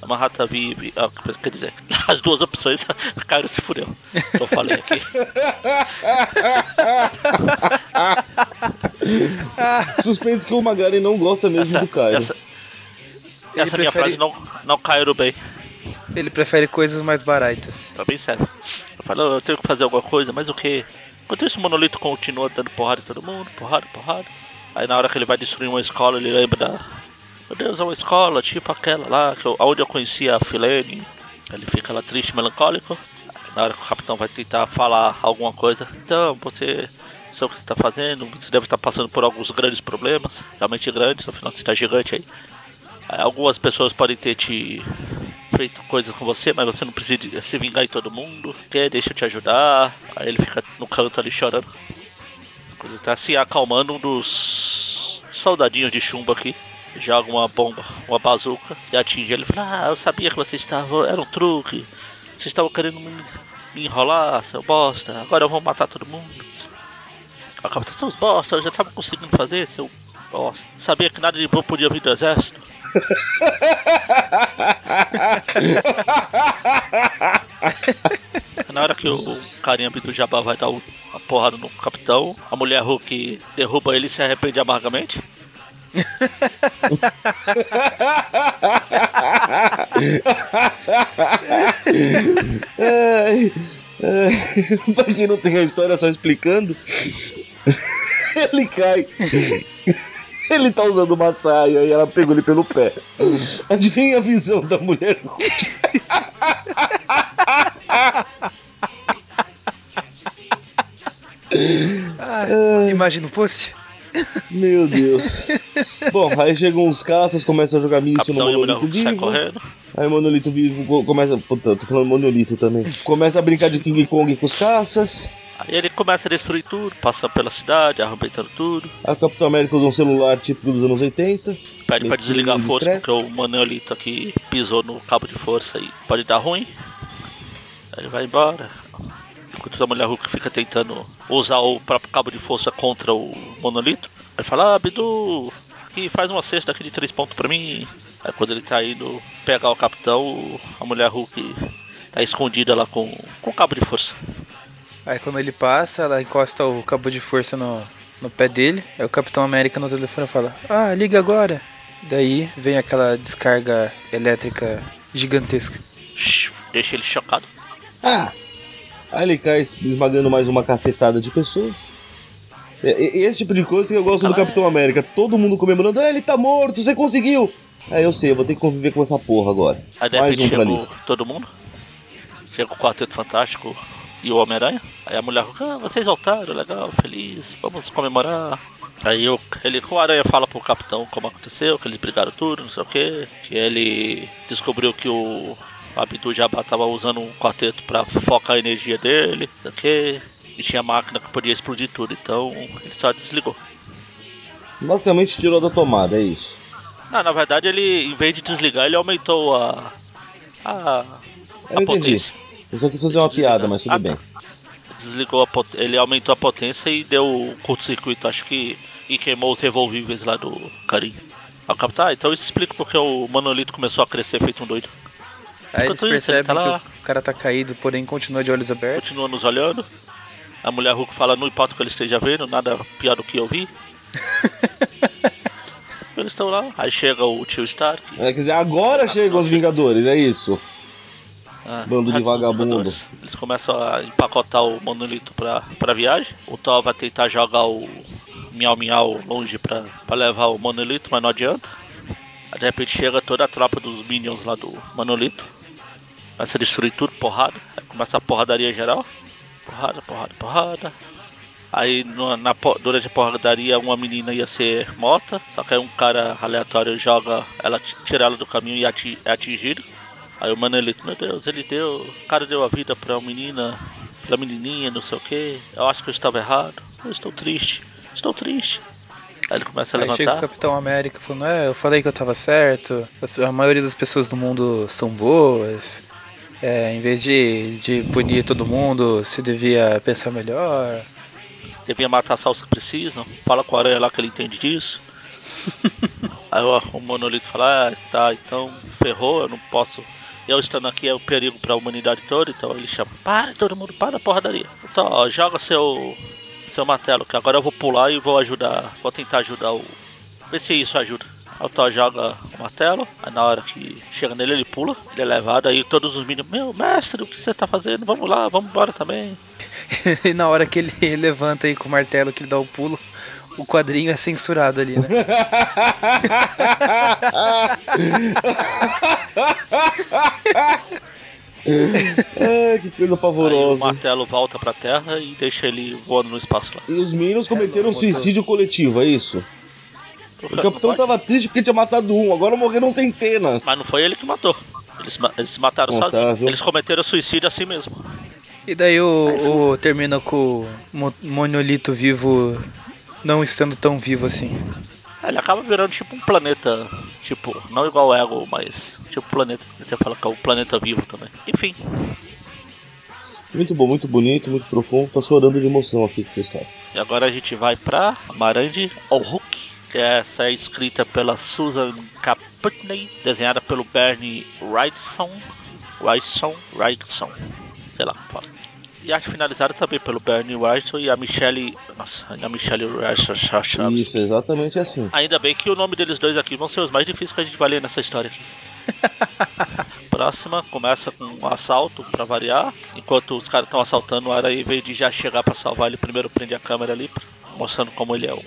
a Manhattan vive. Ah, quer dizer, as duas opções, Cairo se fudeu. Eu falei aqui. Suspeito que o Magari não gosta mesmo do Cairo. essa, essa minha prefere- frase não, não Cairo bem. Ele prefere coisas mais baratas. Tá bem sério. Eu falo, eu tenho que fazer alguma coisa, mas o que? Enquanto isso, o monolito continua dando porrada em todo mundo, porrada, porrada. Aí na hora que ele vai destruir uma escola, ele lembra da. Meu Deus, é uma escola, tipo aquela lá, que eu, onde eu conhecia a Filene. Ele fica lá triste, melancólico. Aí Na hora que o capitão vai tentar falar alguma coisa, então você. Sabe o que você está fazendo? Você deve estar passando por alguns grandes problemas, realmente grandes, afinal você está gigante aí. Aí Algumas pessoas podem ter te feito coisas com você, mas você não precisa se vingar em todo mundo. Quer? Deixa eu te ajudar. Aí ele fica no canto ali chorando. Ele tá se acalmando, um dos soldadinhos de chumbo aqui joga uma bomba, uma bazuca e atinge ele. Fala: Ah, eu sabia que você estava. Era um truque. Vocês estavam querendo me, me enrolar, seu bosta. Agora eu vou matar todo mundo. A capitão, seus bosta, eu já tava conseguindo fazer, seu bosta. Sabia que nada de bom podia vir do exército. Na hora que o carinha do Jabá vai dar o- a porrada no capitão, a mulher Hulk derruba ele e se arrepende amargamente. Ai, pra quem não tem a história só explicando, ele cai. Ele tá usando uma saia e ela pegou ele pelo pé. Adivinha a visão da mulher? Ah, imagina o post. Meu Deus. Bom, aí chegam os caças, começam a jogar míssil no e monolito vivo. correndo. Aí o monolito vivo co- começa. Puta, eu tô falando monolito também. Começa a brincar de King Kong com os caças. Aí ele começa a destruir tudo, passa pela cidade, arrebentando tudo. Aí o Capitão América usa um celular típico dos anos 80. Pede pra desligar a força, porque o Manolito aqui pisou no cabo de força e pode dar ruim. Aí ele vai embora. Enquanto a mulher Hulk fica tentando usar o próprio cabo de força contra o monolito. Aí fala, ah, Bidu, aqui faz uma cesta aqui de três pontos pra mim. Aí quando ele tá indo pegar o capitão, a mulher Hulk tá escondida lá com, com o cabo de força. Aí quando ele passa, ela encosta o cabo de força no, no pé dele. Aí o Capitão América no telefone fala: Ah, liga agora. Daí vem aquela descarga elétrica gigantesca. Deixa ele chocado. Ah! Aí ele cai esmagando mais uma cacetada de pessoas. É, é, Esse tipo de coisa que eu gosto do Caralho. Capitão América. Todo mundo comemorando, ah, ele tá morto, você conseguiu! Aí eu sei, eu vou ter que conviver com essa porra agora. Aí de Mais repente um chegou todo mundo. Chega o Quarteto Fantástico e o Homem-Aranha. Aí a mulher, ah, vocês voltaram, legal, feliz, vamos comemorar. Aí o, ele, o Aranha fala pro capitão como aconteceu, que eles brigaram tudo, não sei o que. Que ele descobriu que o Abdu Jabba tava usando um quarteto pra focar a energia dele, não sei o que. E tinha máquina que podia explodir tudo, então ele só desligou. Basicamente tirou da tomada, é isso. Não, na verdade ele, em vez de desligar, ele aumentou a. a. A entendi. Eu só quis fazer uma piada, mas tudo Ah, bem. desligou a pot... ele aumentou a potência e deu curto-circuito, acho que e queimou os revolvíveis lá do carinho. Ao capitão, ah, então isso explica porque o monolito começou a crescer feito um doido. Aí eles Enquanto isso, ele percebem tá lá. que o cara tá caído, porém continua de olhos abertos. Continua nos olhando. A mulher Hulk fala, não importa o que ele esteja vendo, nada pior do que eu vi. Eles estão lá, aí chega o tio Stark. É, quer dizer, agora chegam os Vingadores, é isso. Ah, Bando de vagabundo. Eles começam a empacotar o monolito pra, pra viagem. O Thor vai tentar jogar o Miau Miau longe pra, pra levar o monolito, mas não adianta. Aí de repente chega toda a tropa dos Minions lá do monolito. Começa a destruir tudo, porrada. Aí começa a porradaria geral. Porrada, porrada, porrada. Aí no, na, durante a porradaria uma menina ia ser morta, só que aí um cara aleatório joga ela, tira ela do caminho e é atingido. Aí o Manelito, meu Deus, ele deu. O cara deu a vida pra uma menina, pra menininha, não sei o que. Eu acho que eu estava errado. Eu estou triste. Estou triste. Aí ele começa a Aí levantar. chega o Capitão América falando, é, eu falei que eu tava certo, a maioria das pessoas do mundo são boas. É, em vez de, de punir todo mundo, se devia pensar melhor. Devia matar só os que precisam. Fala com a aranha lá que ele entende disso. Aí ó, o monolito fala, ah, tá, então ferrou, eu não posso. Eu estando aqui é o perigo para a humanidade toda, então ele chama, para todo mundo, para a porradaria. Então, ó, joga seu seu martelo, que agora eu vou pular e vou ajudar, vou tentar ajudar o. Ver se isso ajuda. O Thor joga o martelo, aí na hora que chega nele ele pula, ele é levado, aí todos os meninos, meu mestre, o que você tá fazendo? Vamos lá, vamos embora também. e na hora que ele levanta aí com o martelo, que ele dá o pulo, o quadrinho é censurado ali, né? é, que coisa Aí o pavorosa. martelo volta pra terra e deixa ele voando no espaço lá. E os meninos cometeram um botou- suicídio coletivo, é isso? O capitão tava triste porque tinha matado um, agora morreram centenas. Mas não foi ele que matou. Eles, eles se mataram Contável. sozinhos. Eles cometeram suicídio assim mesmo. E daí o, o termina com o mo- monolito vivo não estando tão vivo assim. É, Ele acaba virando tipo um planeta. Tipo, não igual o Ego, mas tipo planeta. Você fala que é um planeta vivo também. Enfim, Muito bom, muito bonito, muito profundo. Tô chorando de emoção aqui com história. e agora a gente vai pra Marandi O'Hook. Que essa é escrita pela Susan K. Putney, desenhada pelo Bernie Wrightson. Wrightson, Wrightson, sei lá como fala. E arte finalizada também pelo Bernie Wrightson e a Michelle. Nossa, e a Michelle Wrightson. Isso, exatamente assim. Ainda bem que o nome deles dois aqui vão ser os mais difíceis que a gente vai ler nessa história aqui. Próxima começa com um assalto pra variar. Enquanto os caras estão assaltando o Aranha, em vez de já chegar pra salvar ele, primeiro prende a câmera ali, mostrando como ele é o.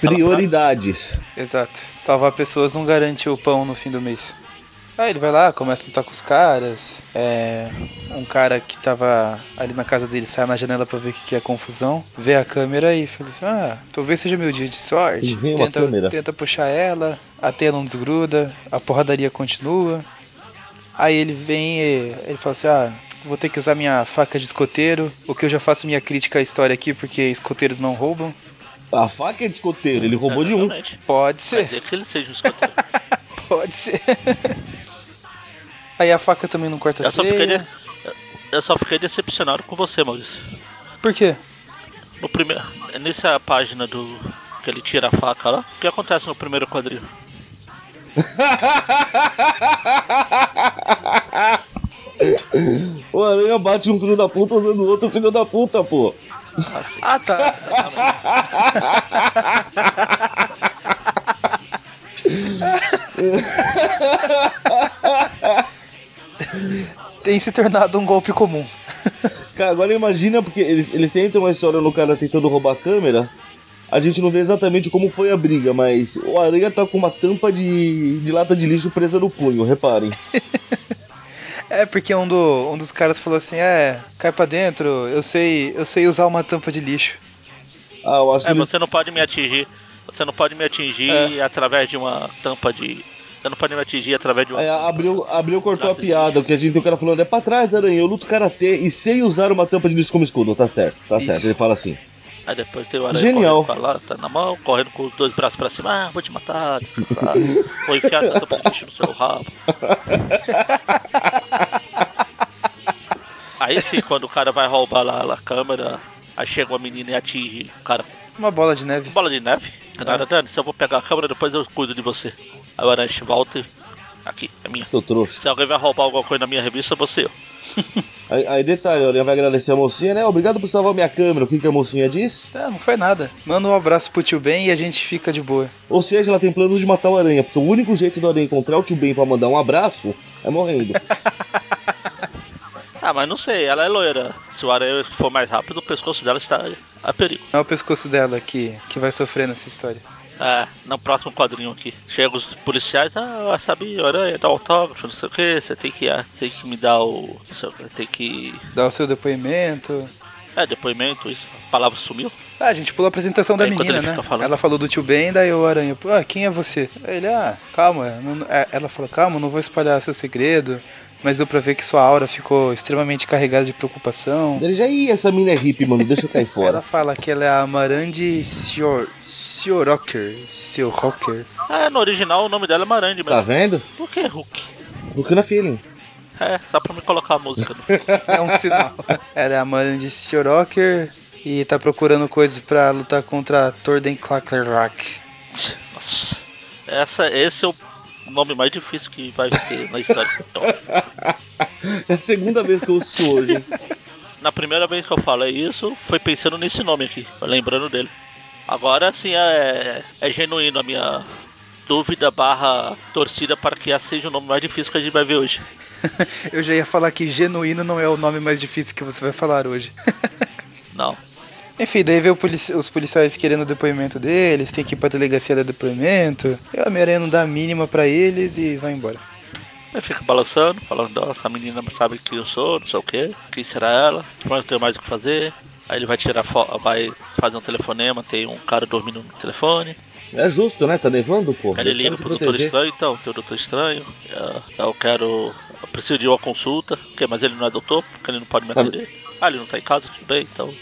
Prioridades. Exato. Salvar pessoas não garante o pão no fim do mês. Aí ele vai lá, começa a lutar com os caras. É, um cara que tava ali na casa dele sai na janela pra ver o que, que é confusão. Vê a câmera e fala assim: Ah, talvez seja meu dia de sorte. E Tenta, câmera. tenta puxar ela, a teia não desgruda, a porradaria continua. Aí ele vem e ele fala assim: Ah, vou ter que usar minha faca de escoteiro. O que eu já faço minha crítica à história aqui, porque escoteiros não roubam. A faca é de escoteiro, ele roubou de um. Pode Quer ser. dizer que ele seja um escoteiro. Pode ser. Aí a faca também não corta eu, só fiquei de- eu só fiquei decepcionado com você, Maurício. Por quê? No primeiro. Nessa página do. Que ele tira a faca lá. O que acontece no primeiro quadril? O aranha bate um filho da puta usando o outro filho da puta, pô. Ah, tá. Tem se tornado um golpe comum. Cara, agora imagina, porque eles, eles entram uma história no cara tentando roubar a câmera. A gente não vê exatamente como foi a briga, mas o aranha tá com uma tampa de, de lata de lixo presa no punho, reparem. É porque um, do, um dos caras falou assim: É, cai pra dentro, eu sei, eu sei usar uma tampa de lixo. Ah, eu acho que É, eles... você não pode me atingir. Você não pode me atingir através de uma tampa de. Você não pode me atingir através de uma. Aí abriu, abriu, cortou a piada, o que a gente tem o cara falando é pra trás, aranha, eu luto karatê e sei usar uma tampa de lixo como escudo. Tá certo, tá Isso. certo. Ele fala assim. Aí depois tem o aranha Genial. correndo a lata na mão, correndo com os dois braços pra cima. Ah, vou te matar. tá? Vou enfiar essa tampa de lixo no seu rabo. Aí sim, quando o cara vai roubar lá a câmera, aí chega uma menina e atinge o cara Uma bola de neve. bola de neve. Nada, Dani, se eu vou pegar a câmera, depois eu cuido de você. Aí o aranha volta e. Aqui, é minha. Seu trouxa. Se alguém vai roubar alguma coisa na minha revista, você eu. Aí, aí detalhe, a aranha vai agradecer a mocinha, né? Obrigado por salvar minha câmera. O que, que a mocinha diz? É, não foi nada. Manda um abraço pro tio Ben e a gente fica de boa. Ou seja, ela tem planos de matar o aranha, porque o único jeito do aranha encontrar o tio Ben pra mandar um abraço é morrendo. Ah, mas não sei, ela é loira. Se o aranha for mais rápido, o pescoço dela está a perigo. Não é o pescoço dela que, que vai sofrer nessa história. É, no próximo quadrinho aqui. Chega os policiais, ah, sabe, aranha, dá autógrafo, não sei o que, você tem que, ah, tem que me dar o. Tem que. Dar o seu depoimento. É, depoimento, isso. A palavra sumiu. Ah, a gente pulou a apresentação da Aí, menina, né? Ela falou do tio Ben, daí o Aranha, ah, quem é você? Ele, ah, calma. Não, é, ela falou, calma, não vou espalhar seu segredo mas deu pra ver que sua aura ficou extremamente carregada de preocupação. Ele já ia, essa mina é hippie, mano, deixa eu cair fora. Ela fala que ela é a Marandi Sior, Siorocker, Siorocker. Ah, no original o nome dela é Marandi mesmo. Tá vendo? Por que Hulk? Hulk na feeling. É, só pra me colocar a música. é um sinal. Ela é a Marandi Siorocker e tá procurando coisas pra lutar contra Torden Clackerrock. Nossa. Essa, esse é o nome mais difícil que vai ter na história. é a segunda vez que eu ouço hoje. Na primeira vez que eu falei isso, foi pensando nesse nome aqui, lembrando dele. Agora sim é, é genuíno a minha dúvida barra torcida para que esse seja o nome mais difícil que a gente vai ver hoje. eu já ia falar que genuíno não é o nome mais difícil que você vai falar hoje. não. Enfim, daí vê polici os policiais querendo o depoimento deles, tem que ir pra delegacia dar depoimento. E a Homem-Aranha não dá a mínima pra eles e vai embora. Aí fica balançando, falando, nossa, a menina sabe quem eu sou, não sei o que, quem será ela, mas eu tenho mais o que fazer. Aí ele vai tirar vai fazer um telefonema, tem um cara dormindo no telefone. É justo, né? Tá nevando, pô. Aí ele liga pro Doutor Estranho, então, tem o Doutor Estranho, eu quero. Eu preciso de uma consulta, mas ele não é doutor, porque ele não pode me atender. Ah, ele não tá em casa, tudo bem, então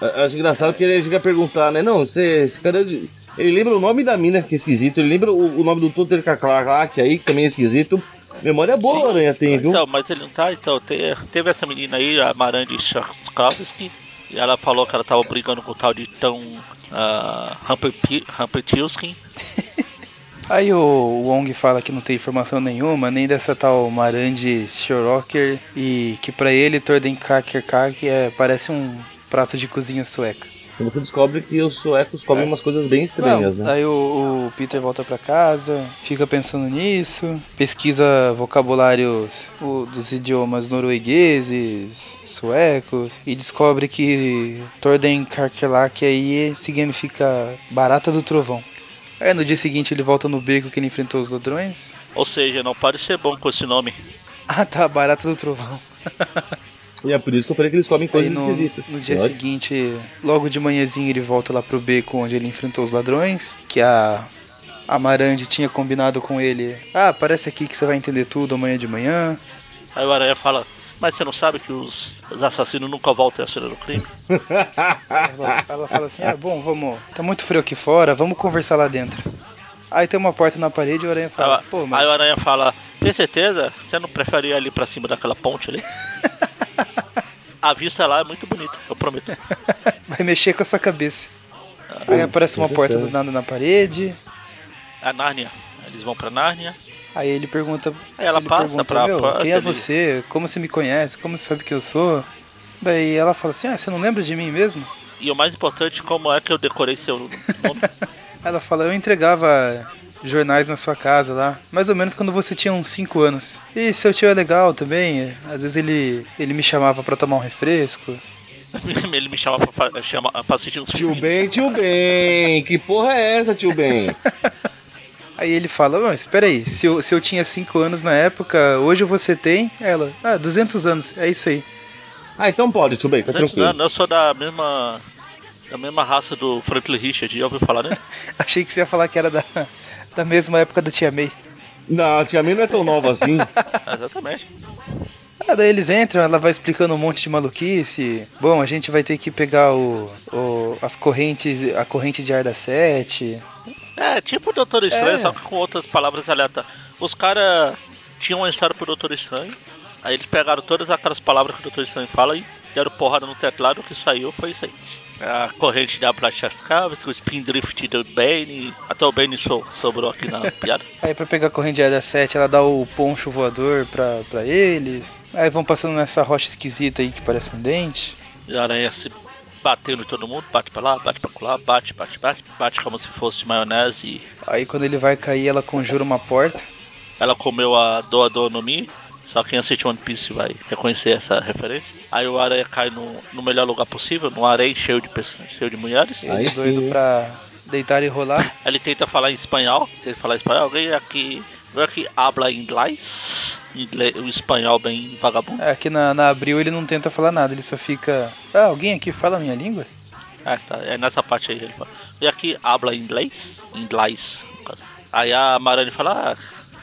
Acho engraçado que ele chega a perguntar, né? Não, você, esse cara. Ele lembra o nome da mina, que é esquisito. Ele lembra o, o nome do Tutor Kaklak aí, que também é esquisito. Memória boa, Sim, Aranha tem, viu? Então, mas ele não tá, então. Teve essa menina aí, a Marandi Schakovsky, e ela falou que ela tava brigando com o tal de tão uh, Hampertilskin. Aí o Wong fala que não tem informação nenhuma, nem dessa tal Marandi Schorocker, e que para ele Torden Kakerkak é, parece um prato de cozinha sueca. Então você descobre que os suecos comem é. umas coisas bem estranhas, Não, né? Aí o, o, Peter volta para casa, fica pensando nisso, pesquisa vocabulários o, dos idiomas noruegueses, suecos, e descobre que Torden Karkelak aí significa barata do trovão. Aí no dia seguinte ele volta no beco que ele enfrentou os ladrões. Ou seja, não pode ser bom com esse nome. Ah tá, barata do trovão. E é por isso que eu falei que eles comem coisas no, esquisitas. No dia Pode? seguinte, logo de manhãzinho, ele volta lá pro beco onde ele enfrentou os ladrões, que a a tinha combinado com ele. Ah, parece aqui que você vai entender tudo amanhã de manhã. Aí o Aranha fala, mas você não sabe que os, os assassinos nunca voltam a cena do crime? ela, ela, fala assim, ah, bom, vamos. Tá muito frio aqui fora, vamos conversar lá dentro. Aí tem uma porta na parede e o Aranha fala, pô, mas... Aí o Aranha fala, tem certeza? Você não prefere ir ali pra cima daquela ponte ali? A vista lá é muito bonita, eu prometo. Vai mexer com a sua cabeça. Ah, Aí aparece uma porta do nada na parede. A Nárnia. Eles vão pra Nárnia. Aí ele pergunta. Aí ela passa pergunta, pra Meu, Quem é você? Como você me conhece? Como você sabe que eu sou? Daí ela fala assim: Ah, você não lembra de mim mesmo? E o mais importante, como é que eu decorei seu nome? ela fala: Eu entregava jornais na sua casa lá, mais ou menos quando você tinha uns 5 anos. E seu tio é legal também, às vezes ele, ele me chamava para tomar um refresco. ele me chamava pra, chama, pra assistir uns Tio Ben, tio Ben, que porra é essa, tio Ben? Aí ele fala, mas espera aí, se eu, se eu tinha 5 anos na época, hoje você tem? Ela, ah, 200 anos, é isso aí. Ah, então pode, tio Ben, tá tranquilo. Anos, eu sou da mesma da mesma raça do Franklin Richard, já ouviu falar nele? Achei que você ia falar que era da, da mesma época da Tia May. Não, a Tia May não é tão nova assim. Exatamente. Ah, daí eles entram, ela vai explicando um monte de maluquice. Bom, a gente vai ter que pegar o, o as correntes, a corrente de ar da sete. É, tipo o Doutor Estranho, é. só que com outras palavras aleatórias. Os caras tinham uma história pro Doutor Estranho, aí eles pegaram todas aquelas palavras que o Doutor Estranho fala e deram porrada no teclado, o que saiu foi isso aí a corrente da Blachascavas, o Spindrift do Bane, até o Bane so, sobrou aqui na piada. Aí pra pegar a corrente da 7, ela dá o poncho voador pra, pra eles. Aí vão passando nessa rocha esquisita aí que parece um dente. E a aranha se batendo em todo mundo, bate pra lá, bate pra lá, bate, bate, bate, bate como se fosse maionese. Aí quando ele vai cair, ela conjura uma porta. Ela comeu a Doa Doa no Mi, só quem assiste One Piece vai reconhecer essa referência. Aí o Aranha cai no, no melhor lugar possível, num areia cheio de pessoas, cheio de mulheres. Aí doido pra Deitar e rolar. Ele tenta falar em espanhol, tenta falar em espanhol, alguém aqui, alguém aqui habla inglês, inglês, o espanhol bem vagabundo. É, aqui na, na Abril ele não tenta falar nada, ele só fica. Ah, alguém aqui fala a minha língua? É, tá, é nessa parte aí ele fala. E aqui habla inglês, inglês. Aí a Marani fala, ah,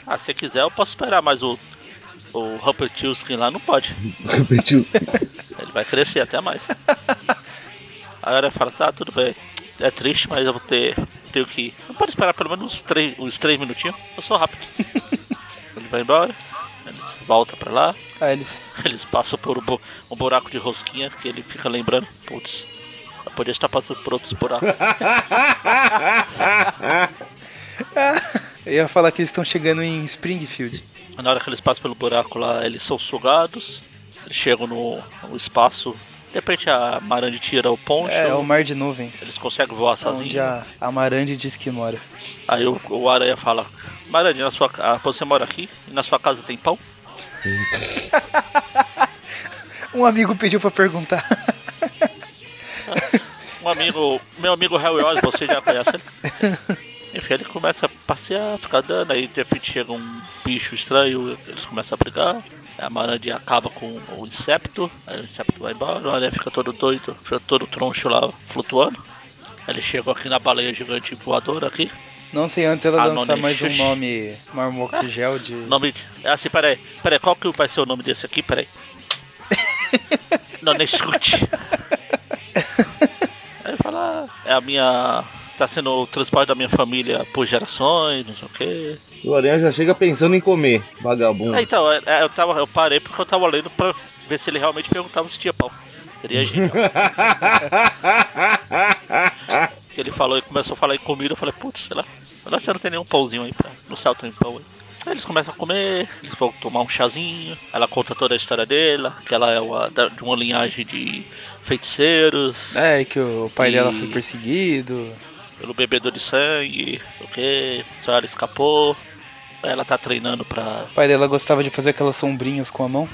ah, se quiser eu posso esperar, mas o o Rupert Tilskin lá não pode. Ele vai crescer até mais. Aí ela fala, tá, tudo bem. É triste, mas eu vou ter. Tenho que. Não pode esperar pelo menos uns três, uns três minutinhos. Eu sou rápido. Ele vai embora. Eles voltam pra lá. Ah, eles. Eles passam por um, bu- um buraco de rosquinha que ele fica lembrando. Putz, eu podia estar passando por outros buracos. Eu ia falar que eles estão chegando em Springfield. Na hora que eles passam pelo buraco lá, eles são sugados. Eles chegam no, no espaço. De repente a Marandi tira o poncho. É, é o mar de nuvens. Eles conseguem voar sozinhos. Onde a Amarande diz que mora. Aí o, o Aranha fala: Marandi, na sua, você mora aqui? E na sua casa tem pão? Um amigo pediu pra perguntar. Um amigo, meu amigo Harry Oz, você já conhece ele? Enfim, ele começa a passear, ficar dando, aí de repente chega um bicho estranho, eles começam a brigar. A Marandi acaba com o inseto, aí o inseto vai embora, o Aranha fica todo doido, fica todo troncho lá flutuando. Ele chega aqui na baleia gigante voadora aqui. Não sei antes ela Ah, lançar mais um nome Marmoco Gel de. Nome. É assim, peraí. Peraí, qual que vai ser o nome desse aqui? Peraí. Não, escute. Aí ele fala, ah, é a minha. Tá sendo o transporte da minha família por gerações, não sei o quê. O Aranha já chega pensando em comer, vagabundo. Ah, então, é, é, eu, tava, eu parei porque eu tava lendo pra ver se ele realmente perguntava se tinha pão. Seria genial. ele falou, ele começou a falar em comida, eu falei, putz, sei lá, melhor você não tem nenhum pãozinho aí pra. No céu tem pão aí. Aí eles começam a comer, eles vão tomar um chazinho, ela conta toda a história dela, que ela é uma, de uma linhagem de feiticeiros, É, que o pai dela E- foi perseguido. Pelo bebedor de sangue, o que, só ela escapou. Ela tá treinando pra O pai dela gostava de fazer aquelas sombrinhas com a mão.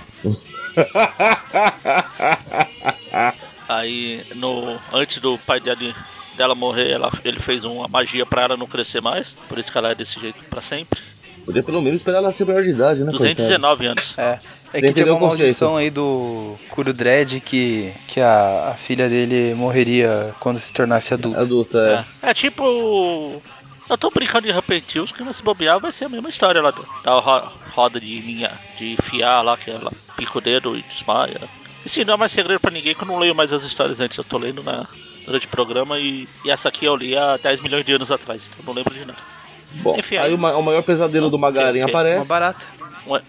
Aí, no, antes do pai dele, dela morrer, ela, ele fez uma magia pra ela não crescer mais. Por isso que ela é desse jeito pra sempre. Podia pelo menos esperar ela ser maior de idade, né? coitada? 219 anos. É. É que tinha uma maldição aí do Kuro Dredd que, que a, a filha dele morreria quando se tornasse adulta. Adulta, é. É, é tipo. Eu tô brincando de Rapetills, que se bobear vai ser a mesma história lá da ro- roda de linha, de fiar lá, que ela pica o dedo e desmaia. Isso não é mais segredo pra ninguém que eu não leio mais as histórias antes, eu tô lendo na, durante o programa e, e essa aqui eu li há 10 milhões de anos atrás, então eu não lembro de nada. Bom, Enfim, aí aí- o, ma- o maior pesadelo do Magarin ok. Uma aparece. barata. Uma,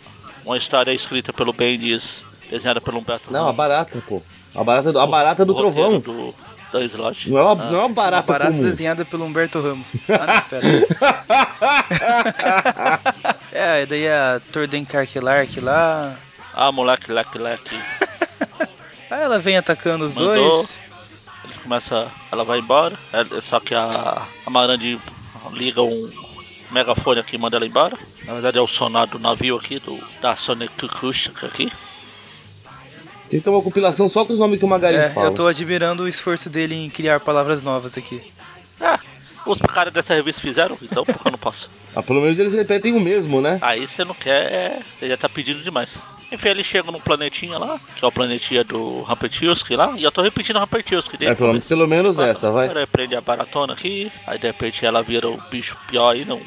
uma história escrita pelo Bendis, desenhada pelo Humberto Não, a Ramos. barata, pô. A barata do, a barata do trovão. Do, da Slot. Não é uma, Ah. não é uma Uma barata barata comum. desenhada pelo Humberto Ramos. Ah, não, pera. é, e daí a Torden Karkelark lá. Ah, moleque, leque, leque. Aí ela vem atacando os Mandou. dois. Ele começa. Ela vai embora. é- Só que a, a Marandi liga um megafone aqui e manda ela embora. Na verdade é o sonar do navio aqui, do, da Sonic Acústica aqui. Tinha que ter uma compilação só com os nomes que o Magarin É, fala. eu tô admirando o esforço dele em criar palavras novas aqui. Ah, os caras dessa revista fizeram, então por que eu não posso? Ah, pelo menos eles repetem o mesmo, né? Aí você não quer, você já tá pedindo demais. Enfim, ele chega num planetinha lá, que é o planetinha do Rampetilski lá, e eu tô repetindo o Rampetilski dele. É, pelo, pelo menos essa, vai. Aí prende a baratona aqui, aí de repente ela vira o bicho pior aí, não,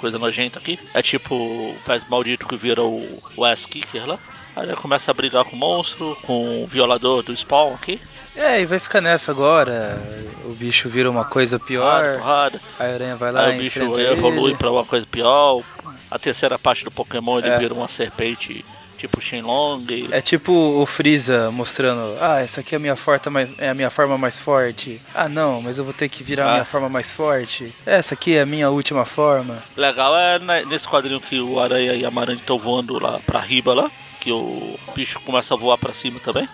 coisa nojenta aqui. É tipo o pés maldito que vira o, o ass kicker lá. Aí ele começa a brigar com o monstro, com o violador do spawn aqui. É, e vai ficar nessa agora. O bicho vira uma coisa pior. porrada. A aranha vai lá Aí e o bicho evolui ele. pra uma coisa pior. A terceira parte do Pokémon ele É. vira uma serpente tipo Shenlong. É tipo o Freeza mostrando, ah, essa aqui é a minha, forta mais, é a minha forma mais forte. Ah, não, mas eu vou ter que virar a Ah. minha forma mais forte. Essa aqui é a minha última forma. Legal é né, nesse quadrinho que o Aranha e a Marante estão voando lá pra riba lá, que o bicho começa a voar pra cima também.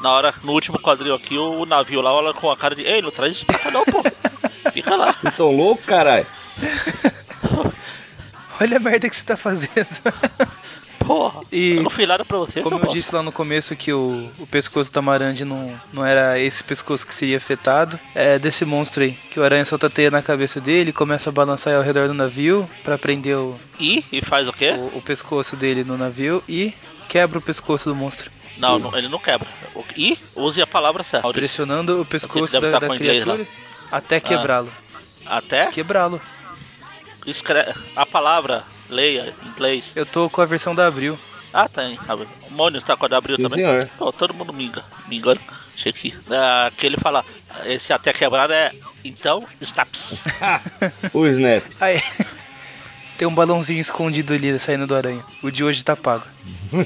Na hora, no último quadrinho aqui, o navio lá olha com a cara de, ei, não traz isso pra cá não, pô. Fica lá. Vocês tão louco, caralho? Olha a merda que você tá fazendo. Porra, E- eu não fiz nada pra você, Como eu bosta. disse lá no começo que o, o pescoço da Marandi não, não era esse pescoço que seria afetado, é desse monstro aí. Que o aranha solta a teia na cabeça dele, começa a balançar ao redor do navio pra prender o, E, e faz o quê? o, o pescoço dele no navio e quebra o pescoço do monstro. Não, não, ele não quebra. E use a palavra certa. Pressionando o pescoço da, da criatura até quebrá-lo. Até Quebrá-lo. escreve a palavra, leia em inglês. Eu tô com a versão da Abril. Ah, tem. sabe? O Mônio tá com a W Sim, também. senhor. Pô, todo mundo me engana. Me engana. Achei que. Ah, que ele fala. Esse até quebrado é. Então, snaps. O Snap. Aí. Tem um balãozinho escondido ali saindo do aranha. O de hoje tá pago.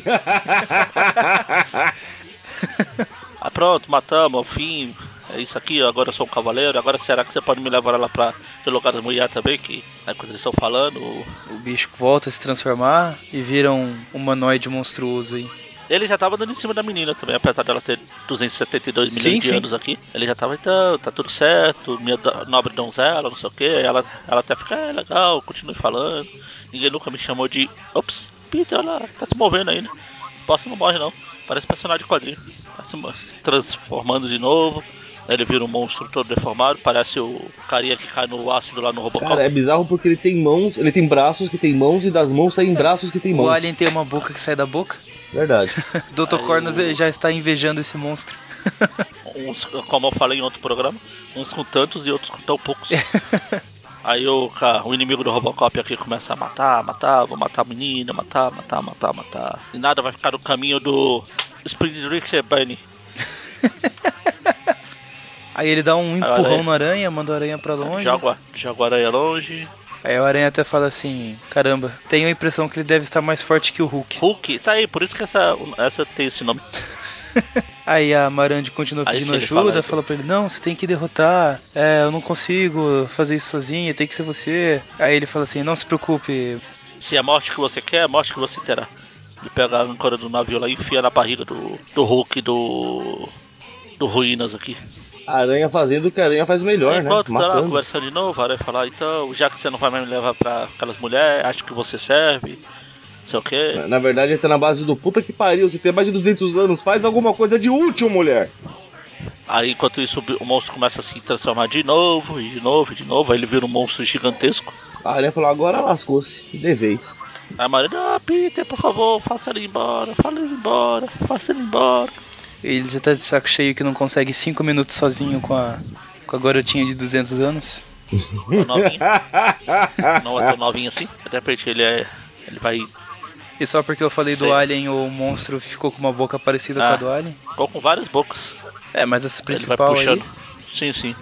ah, pronto, matamos, ao fim. É isso aqui, agora eu sou um cavaleiro. Agora será que você pode me levar lá pra aquele lugar da mulher também? Que é quando eles estão falando. o- O bicho volta a se transformar e vira um humanoide monstruoso aí. Ele já tava dando em cima da menina também, apesar dela ter 272 Sim, milhões de sim. anos aqui. Ele já tava, então, tá tudo certo, minha nobre donzela, não sei o que. Ela, ela até fica, é legal, continue falando. Ninguém nunca me chamou de. Ops, Peter, ela tá se movendo ainda. Posso não morre não. Parece personagem de quadrinho. Tá se transformando de novo. Aí ele vira um monstro todo deformado, parece o carinha que cai no ácido lá no Robocop. Cara, é bizarro porque ele tem mãos, ele tem braços que tem mãos e das mãos saem braços que tem O mãos. Alien tem uma boca que sai da boca. Verdade. Dr. Aí Cornus o- já está invejando esse monstro. uns, como eu falei em outro programa, uns com tantos e outros com tão poucos. Aí o, ca- o inimigo do Robocop aqui começa a matar, matar, vou matar a menina, matar, matar, matar, matar. E nada vai ficar no caminho do Springdrick Bunny. Aí ele dá um empurrão aranha- no aranha, manda o aranha pra longe. Joga, joga o aranha longe. Aí o aranha até fala assim: caramba, tenho a impressão que ele deve estar mais forte que o Hulk. Hulk, tá aí, por isso que essa, essa tem esse nome. Aí a Marandi continua pedindo ajuda, fala- fala pra ele: não, você tem que derrotar, é, eu não consigo fazer isso sozinho, tem que ser você. Aí ele fala assim: não se preocupe, Se é a morte que você quer, é a morte que você terá. Ele pega a âncora do navio lá e enfia na barriga do, do Hulk do. do Ruínas aqui. A aranha fazendo o que a aranha faz melhor, né? Enquanto tá conversando de novo, a aranha fala, então, já que você não vai mais me levar pra aquelas mulheres, acho que você serve, não sei o quê. Na verdade, ele tá na base do puta que pariu. Você tem mais de 200 anos, faz alguma coisa de útil, mulher. Aí enquanto isso o monstro começa a se transformar de novo, e de novo, e de novo, aí ele vira um monstro gigantesco. A aranha falou: agora lascou-se, de vez. Aí a Maria, ah, Peter, por favor, faça ele embora, faça ele embora, faça ele embora. Ele já tá de saco cheio que não consegue 5 minutos sozinho com a, com a garotinha de 200 anos. Tão novinho. não é tão novinho assim. De repente ele é. Ele vai. E só porque eu falei do Sei. Alien, o monstro ficou com uma boca parecida com Ah. a do Alien. Ficou com várias bocas. É, mas essa Ele vai principal aí. puxando. Sim, sim.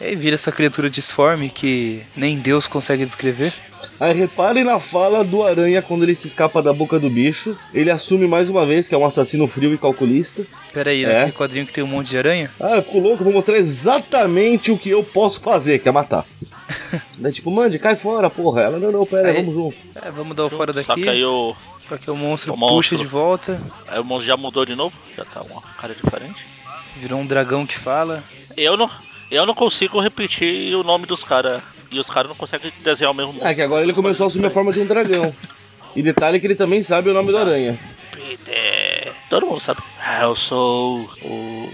Aí vira essa criatura disforme que nem Deus consegue descrever. Aí reparem na fala do aranha quando ele se escapa da boca do bicho. Ele assume mais uma vez que é um assassino frio e calculista. Pera aí, É? naquele quadrinho que tem um monte de aranha? Ah, eu fico louco, vou mostrar exatamente o que eu posso fazer, que é matar. Daí tipo, mande, cai fora, porra. Ela, não, não, pera, Aí- vamos junto. É, vamos dar o fora Só daqui. que aí o, Só que o monstro O monstro. puxa de volta. aí o monstro já mudou de novo. Já tá uma cara diferente. Virou um dragão que fala. Eu não, eu não consigo repetir o nome dos caras. E os caras não conseguem desenhar o mesmo monstro. É que agora ele começou a assumir a forma de um dragão. E detalhe que ele também sabe o nome do aranha. Peter. Todo mundo sabe. Ah, eu sou o.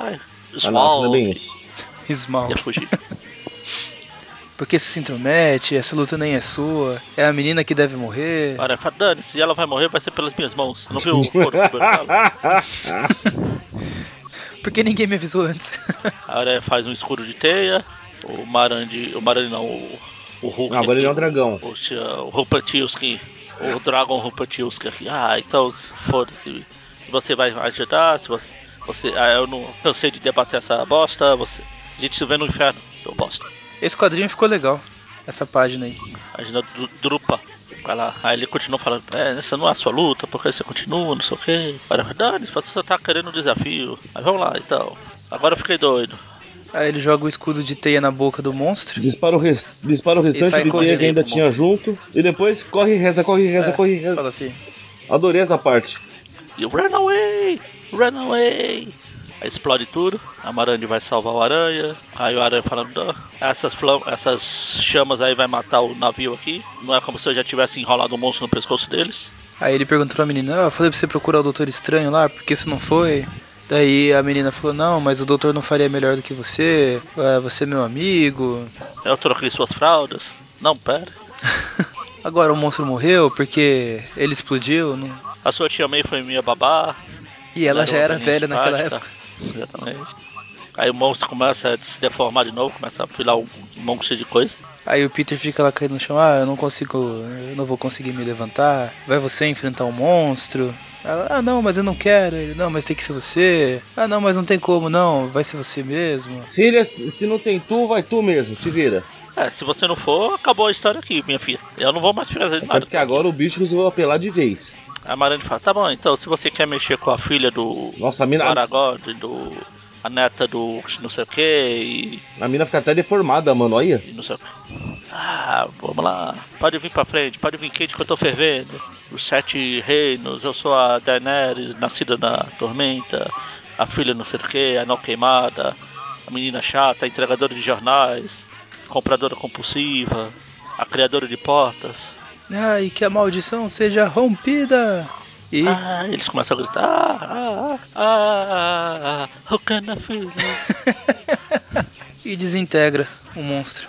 Ai, Ah, Small. é. Small. Ia fugir. Porque você se intromete, essa luta nem é sua. É a menina que deve morrer. Fala, Dani, se ela vai morrer, vai ser pelas minhas mãos. Você não viu o dela? Porque ninguém me avisou antes. A aranha faz um escudo de teia. O Marandi. O Marandi não, o, o Hulk. Agora ele é um aqui, dragão. O, o Rupatilski. O Dragon Rupatilski aqui. Ah, então foda-se. Se você vai ajudar, se você. você ah, eu não cansei de debater essa bosta. Você, a gente se vê no inferno, seu bosta. Esse quadrinho ficou legal. Essa página aí. Imagina Dru- Drupa. Vai lá. Aí ele continua falando, é, essa não é a sua luta, porque você continua, não sei o quê. Olha, Dani, você só tá querendo um desafio. Mas vamos lá, então. Agora eu fiquei doido. Aí ele joga o escudo de teia na boca do monstro. Dispara o, res... Dispara o restante de teia que ainda tinha junto. E depois corre e reza, corre e reza, É, corre e reza. Fala assim. Adorei essa parte. E run away! Run away! Aí explode tudo, a Marandi vai salvar o aranha. Aí o aranha falando, "Ah, essas, flam essas chamas aí vai matar o navio aqui. Não é como se eu já tivesse enrolado um monstro no pescoço deles. Aí ele perguntou pra menina, ah, eu falei pra você procurar o Doutor Estranho lá, porque isso não foi. Daí a menina falou, não, mas o doutor não faria melhor do que você, é, você é meu amigo. Eu troquei suas fraldas. Não, pera. Agora o monstro morreu porque ele explodiu, né? A sua tia May foi minha babá. E ela já era velha naquela simpática. época. Exatamente. Aí o monstro começa a se deformar de novo, começa a filar um monte de coisa. Aí o Peter fica lá caindo no chão, ah, eu não consigo, eu não vou conseguir me levantar. Vai você enfrentar um monstro? Ela, ah, não, mas eu não quero. Ele, não, mas tem que ser você. Ah, não, mas não tem como, não, vai ser você mesmo. Filha, se não tem tu, vai tu mesmo, te vira. É, se você não for, acabou a história aqui, minha filha. Eu não vou mais fazer Até nada. porque agora o bicho resolveu apelar de vez. A Marane fala, tá bom, então se você quer mexer com a filha do Nossa, a mina, Aragorn, do. A neta do não sei o que e, a mina fica até deformada, mano, olha. e não sei o que. Ah, vamos lá. Pode vir pra frente, pode vir quente que eu tô fervendo. Os sete reinos, eu sou a Daenerys, nascida na tormenta, a filha não sei o que, a não queimada, a menina chata, a entregadora de jornais, compradora compulsiva, a criadora de portas. Ah, e que a maldição seja rompida. E Ah, eles começam a gritar. Ah, ah, ah, ah, o cana filho. e desintegra o monstro.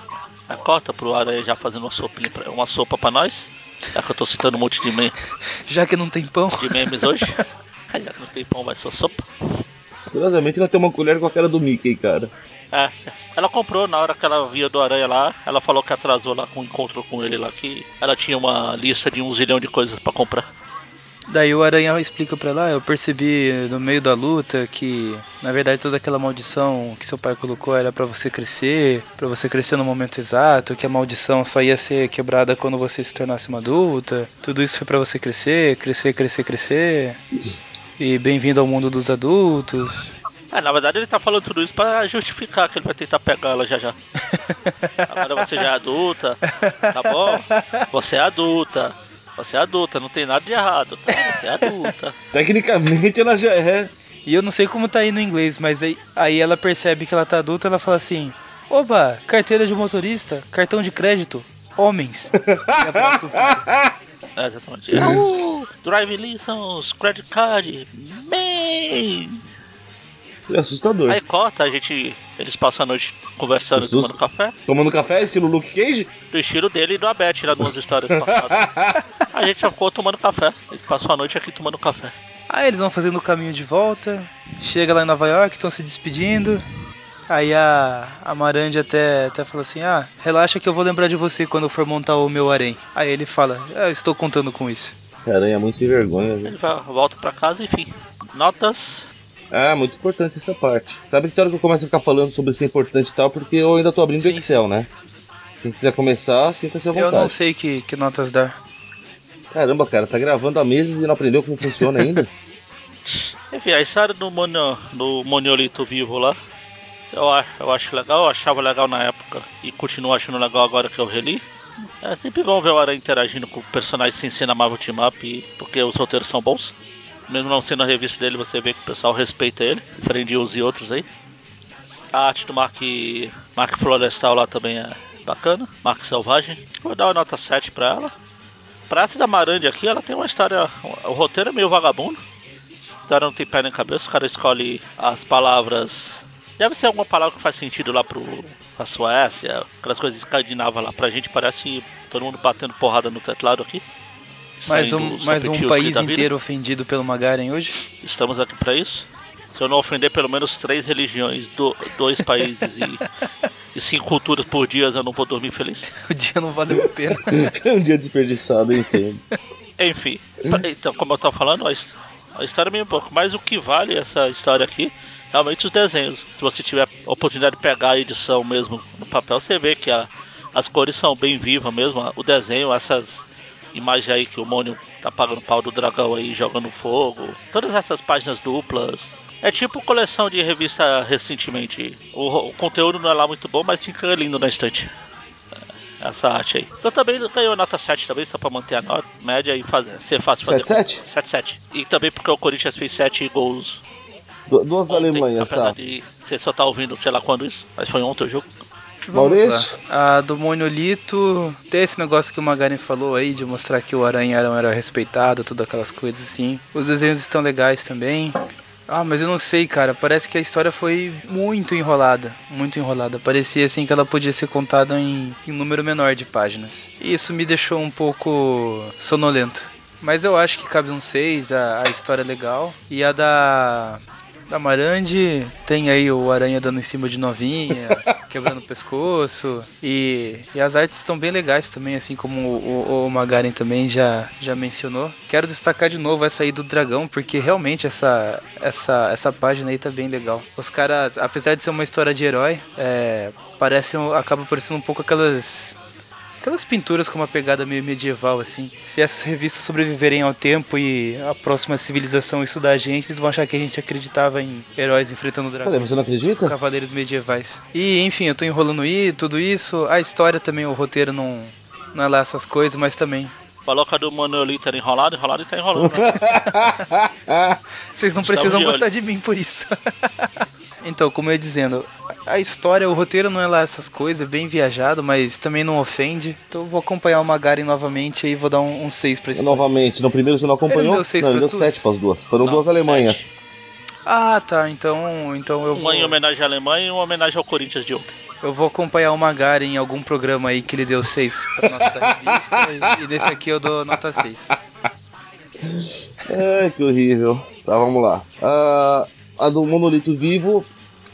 A cota pro Aranha já fazendo uma pra, uma sopa pra nós. Já que eu tô citando um monte de, meme, Já que não tem pão. de memes hoje. Já que não tem pão, vai só sopa. Curiosamente ela tem uma colher com a cara do Mickey, cara. É, ela comprou na hora que ela via do Aranha lá. Ela falou que atrasou lá com o encontro com ele lá. Que ela tinha uma lista de um zilhão de coisas pra comprar. Daí o Aranha explica pra ela, "Ah, eu percebi no meio da luta que, na verdade, toda aquela maldição que seu pai colocou era pra você crescer, pra você crescer no momento exato, que a maldição só ia ser quebrada quando você se tornasse uma adulta. Tudo isso foi pra você crescer, crescer, crescer, crescer. E bem-vindo ao mundo dos adultos. É, na verdade ele tá falando tudo isso pra justificar que ele vai tentar pegar ela já já. Agora você já é adulta, tá bom? Você é adulta. Você é adulta, não tem nada de errado, tá? Você é adulta. Tecnicamente ela já é. E eu não sei como tá aí no inglês, mas aí, aí ela percebe que ela tá adulta ela fala assim: Oba, carteira de motorista, cartão de crédito, homens. É, exatamente. Drive license, credit card, man! É assustador. Aí corta, a gente. Eles passam a noite conversando, Susto. tomando café. Tomando café, estilo Luke Cage? Do estilo dele e do Abete, lá duas histórias passadas. A gente ficou tomando café. Ele passou a noite aqui tomando café. Aí eles vão fazendo o caminho de volta, chega lá em Nova York, estão se despedindo. Aí a, a Marandi até, até fala assim: Ah, relaxa que eu vou lembrar de você quando eu for montar o meu harém. Aí ele fala: ah, Eu estou contando com isso. Esse aranha é muito sem vergonha, viu? Ele volta pra casa, enfim. Notas. Ah, muito importante essa parte. Sabe que hora que eu começo a ficar falando sobre ser importante e tal, porque eu ainda tô abrindo o Sim. Excel, né? Quem quiser começar, sinta-se à Eu não vontade. sei que, que notas dar. Caramba, cara, tá gravando há meses e não aprendeu como funciona ainda? Enfim, a história do, monio, do Moniolito vivo lá. Eu, eu acho legal, eu achava legal na época e continuo achando legal agora que eu reli. É sempre bom ver o Aranha interagindo com personagens sem ser na Marvel Team Up, porque os roteiros são bons. Mesmo não sendo a revista dele, você vê que o pessoal respeita ele, uns e outros aí. A arte do Mark, Mark Florestal lá também é bacana, Mark Selvagem. Vou dar uma nota 7 pra ela. Pra essa da Marandi aqui, ela tem uma história. O roteiro é meio vagabundo. A não tem pé nem cabeça, o cara escolhe as palavras. Deve ser alguma palavra que faz sentido lá pro pra Suécia, aquelas coisas escandinavas lá. Pra gente parece todo mundo batendo porrada no teclado aqui. Mais um, mais um país vida. inteiro ofendido pelo Magaren hoje. Estamos aqui pra isso. Se eu não ofender pelo menos três religiões, do- dois países e, e cinco culturas por dia, eu não vou dormir feliz. O dia não valeu a pena. É um dia desperdiçado, eu entendo. Enfim, pra- então, como eu tava falando, a história é meio pouco, mas o que vale essa história aqui, realmente os desenhos. Se você tiver a oportunidade de pegar a edição mesmo no papel, você vê que a- as cores são bem vivas mesmo. O desenho, essas imagens aí que o Mônio tá pagando pau do dragão aí jogando fogo, todas essas páginas duplas. É tipo coleção de revista recentemente. O, o conteúdo não é lá muito bom, mas fica lindo na estante essa arte aí. Então também ganhou nota 7 também, só pra manter a nota média e fazer, ser fácil fazer. 7-7? 7-7. E também porque o Corinthians fez 7 gols Du- Duas ontem, Alemanhas, apesar tá? de você só tá ouvindo sei lá quando isso, mas foi ontem o jogo. Vamos Maurício? lá. A do monolito, tem esse negócio que o Magaren falou aí, de mostrar que o Aranha era, era respeitado, tudo aquelas coisas assim. Os desenhos estão legais também. Ah, mas eu não sei, cara. Parece que a história foi muito enrolada. Muito enrolada. Parecia assim que ela podia ser contada em, em número menor de páginas. E isso me deixou um pouco sonolento. Mas eu acho que cabe um 6, a, a história é legal. E a da. Da Marandi, tem aí o Aranha dando em cima de novinha, quebrando o pescoço. E, e as artes estão bem legais também, assim como o, o, o Magaren também já, já mencionou. Quero destacar de novo essa aí do dragão, porque realmente essa, essa, essa página aí tá bem legal. Os caras, apesar de ser uma história de herói, é, parece, acaba parecendo um pouco aquelas Aquelas pinturas com uma pegada meio medieval, assim. Se essas revistas sobreviverem ao tempo e a próxima civilização estudar a gente, eles vão achar que a gente acreditava em heróis enfrentando dragões. Cadê? Você não acredita? Cavaleiros medievais. E, enfim, eu tô enrolando aí, tudo isso. A história também, o roteiro não, não é lá essas coisas, mas também. Falou que a do monolito era enrolado, enrolado e tá enrolando. Vocês não Estamos precisam de olho. gostar de mim por isso. então, como eu ia dizendo, a história, o roteiro não é lá essas coisas, é bem viajado, mas também não ofende. Então eu vou acompanhar o Magaren novamente e vou dar um 6 pra história. Novamente, no primeiro você não acompanhou? Ele não deu seis não, ele pras deu duas? 7 para as duas. Foram Não, duas alemanhas. Ah, tá. Então, então eu vou, Uma em homenagem à Alemanha e uma homenagem ao Corinthians de ontem. eu vou acompanhar o Magaren em algum programa aí que ele deu 6 pra nota da revista. e nesse aqui eu dou nota 6. Ai, que horrível. Tá, vamos lá. Ah, a do Monolito Vivo,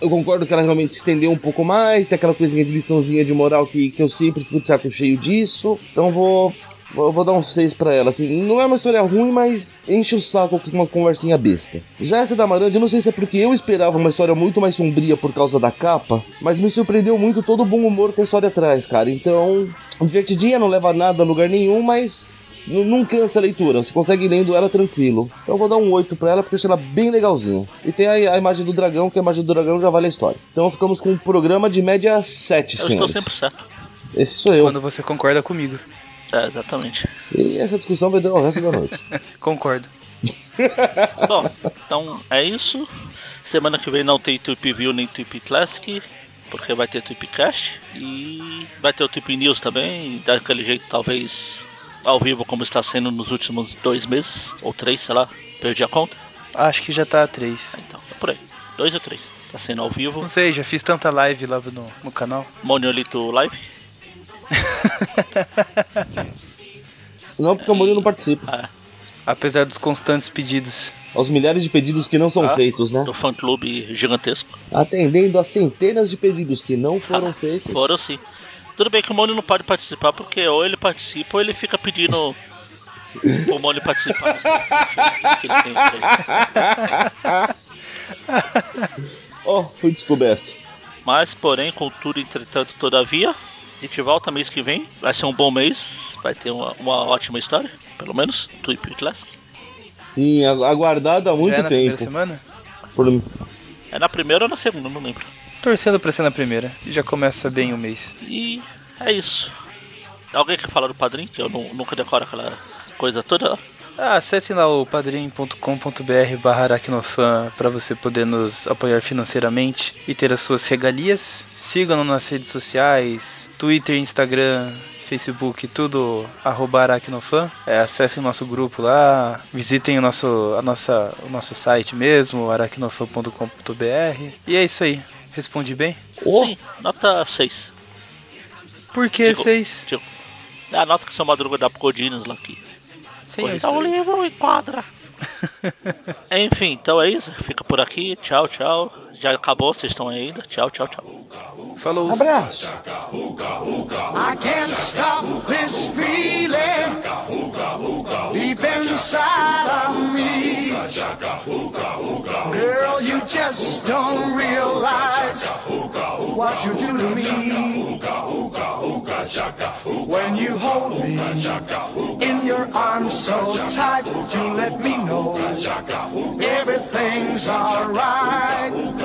eu concordo que ela realmente se estendeu um pouco mais, tem aquela coisinha de liçãozinha de moral que, que eu sempre fico de saco cheio disso. Então vou. Vou, vou dar um 6 pra ela, assim, não é uma história ruim, mas enche o saco com uma conversinha besta. Já essa da Marandi, eu não sei se é porque eu esperava uma história muito mais sombria por causa da capa, mas me surpreendeu muito todo o bom humor que a história traz, cara. Então, divertidinha, não leva nada a lugar nenhum, mas Não cansa a leitura, você consegue ir lendo ela tranquilo. Então eu vou dar um 8 pra ela porque eu achei ela bem legalzinha. E tem a, a imagem do dragão, que a imagem do dragão já vale a história. Então ficamos com um programa de média 7, Eu estou senhores. sempre certo. Esse sou eu. Quando você concorda comigo. É, exatamente. E essa discussão vai durar o resto da noite. Concordo. Bom, então é isso. Semana que vem não tem Tweep View nem Tweep Classic, porque vai ter Tweep Cast. E vai ter o Tweep News também, daquele jeito talvez ao vivo como está sendo nos últimos dois meses, ou três, sei lá, perdi a conta. Acho que já tá a 3. Então, é por aí. Dois ou três. Tá sendo ao vivo. Não sei, já fiz tanta live lá no, no canal. Monolito Live. Não, porque o Murilo não participa. Apesar dos constantes pedidos. Aos milhares de pedidos que não são Ah. feitos, né? Do fã clube gigantesco. Atendendo a centenas de pedidos que não foram feitos. Foram sim. Tudo bem que o Mônio não pode participar, porque ou ele participa ou ele fica pedindo o Mônio participar. que ele tem. Ó, fui descoberto. Mas, porém, contudo, entretanto, todavia, a gente volta mês que vem. Vai ser um bom mês, vai ter uma, uma ótima história, pelo menos, Tweep Classic. Sim, agu- aguardado há muito já é na primeira tempo. semana? Por- É na primeira ou na segunda, não lembro. Torcendo pra ser na primeira. E já começa bem o mês. E é isso. Alguém quer falar do padrinho? Que eu nu- nunca decoro aquela coisa toda. Ah, acessem lá o padrim.com.br barra aracnofan para você poder nos apoiar financeiramente e ter as suas regalias. Sigam-nos nas redes sociais, Twitter, Instagram, Facebook, tudo arroba aracnofan. É, acessem o nosso grupo lá, visitem o nosso, a nossa, o nosso site mesmo, aracnofan.com.br. E é isso aí. Respondi bem? Oh. Sim, nota 6. Por que Digo- seis? Tipo, é a nota que o seu Madruga dá pro Codinos lá aqui. Sim, eu Tá o sei. livro enquadra. Enfim, então é isso. Fica por aqui. Tchau, tchau. Já acabou, vocês estão aí. Tchau, tchau, tchau. Falou. Um abraço! I can't stop this feeling deep inside of me. Girl, you just don't realize what you do to me. When you hold me in your arms so tight, you let me know everything's alright.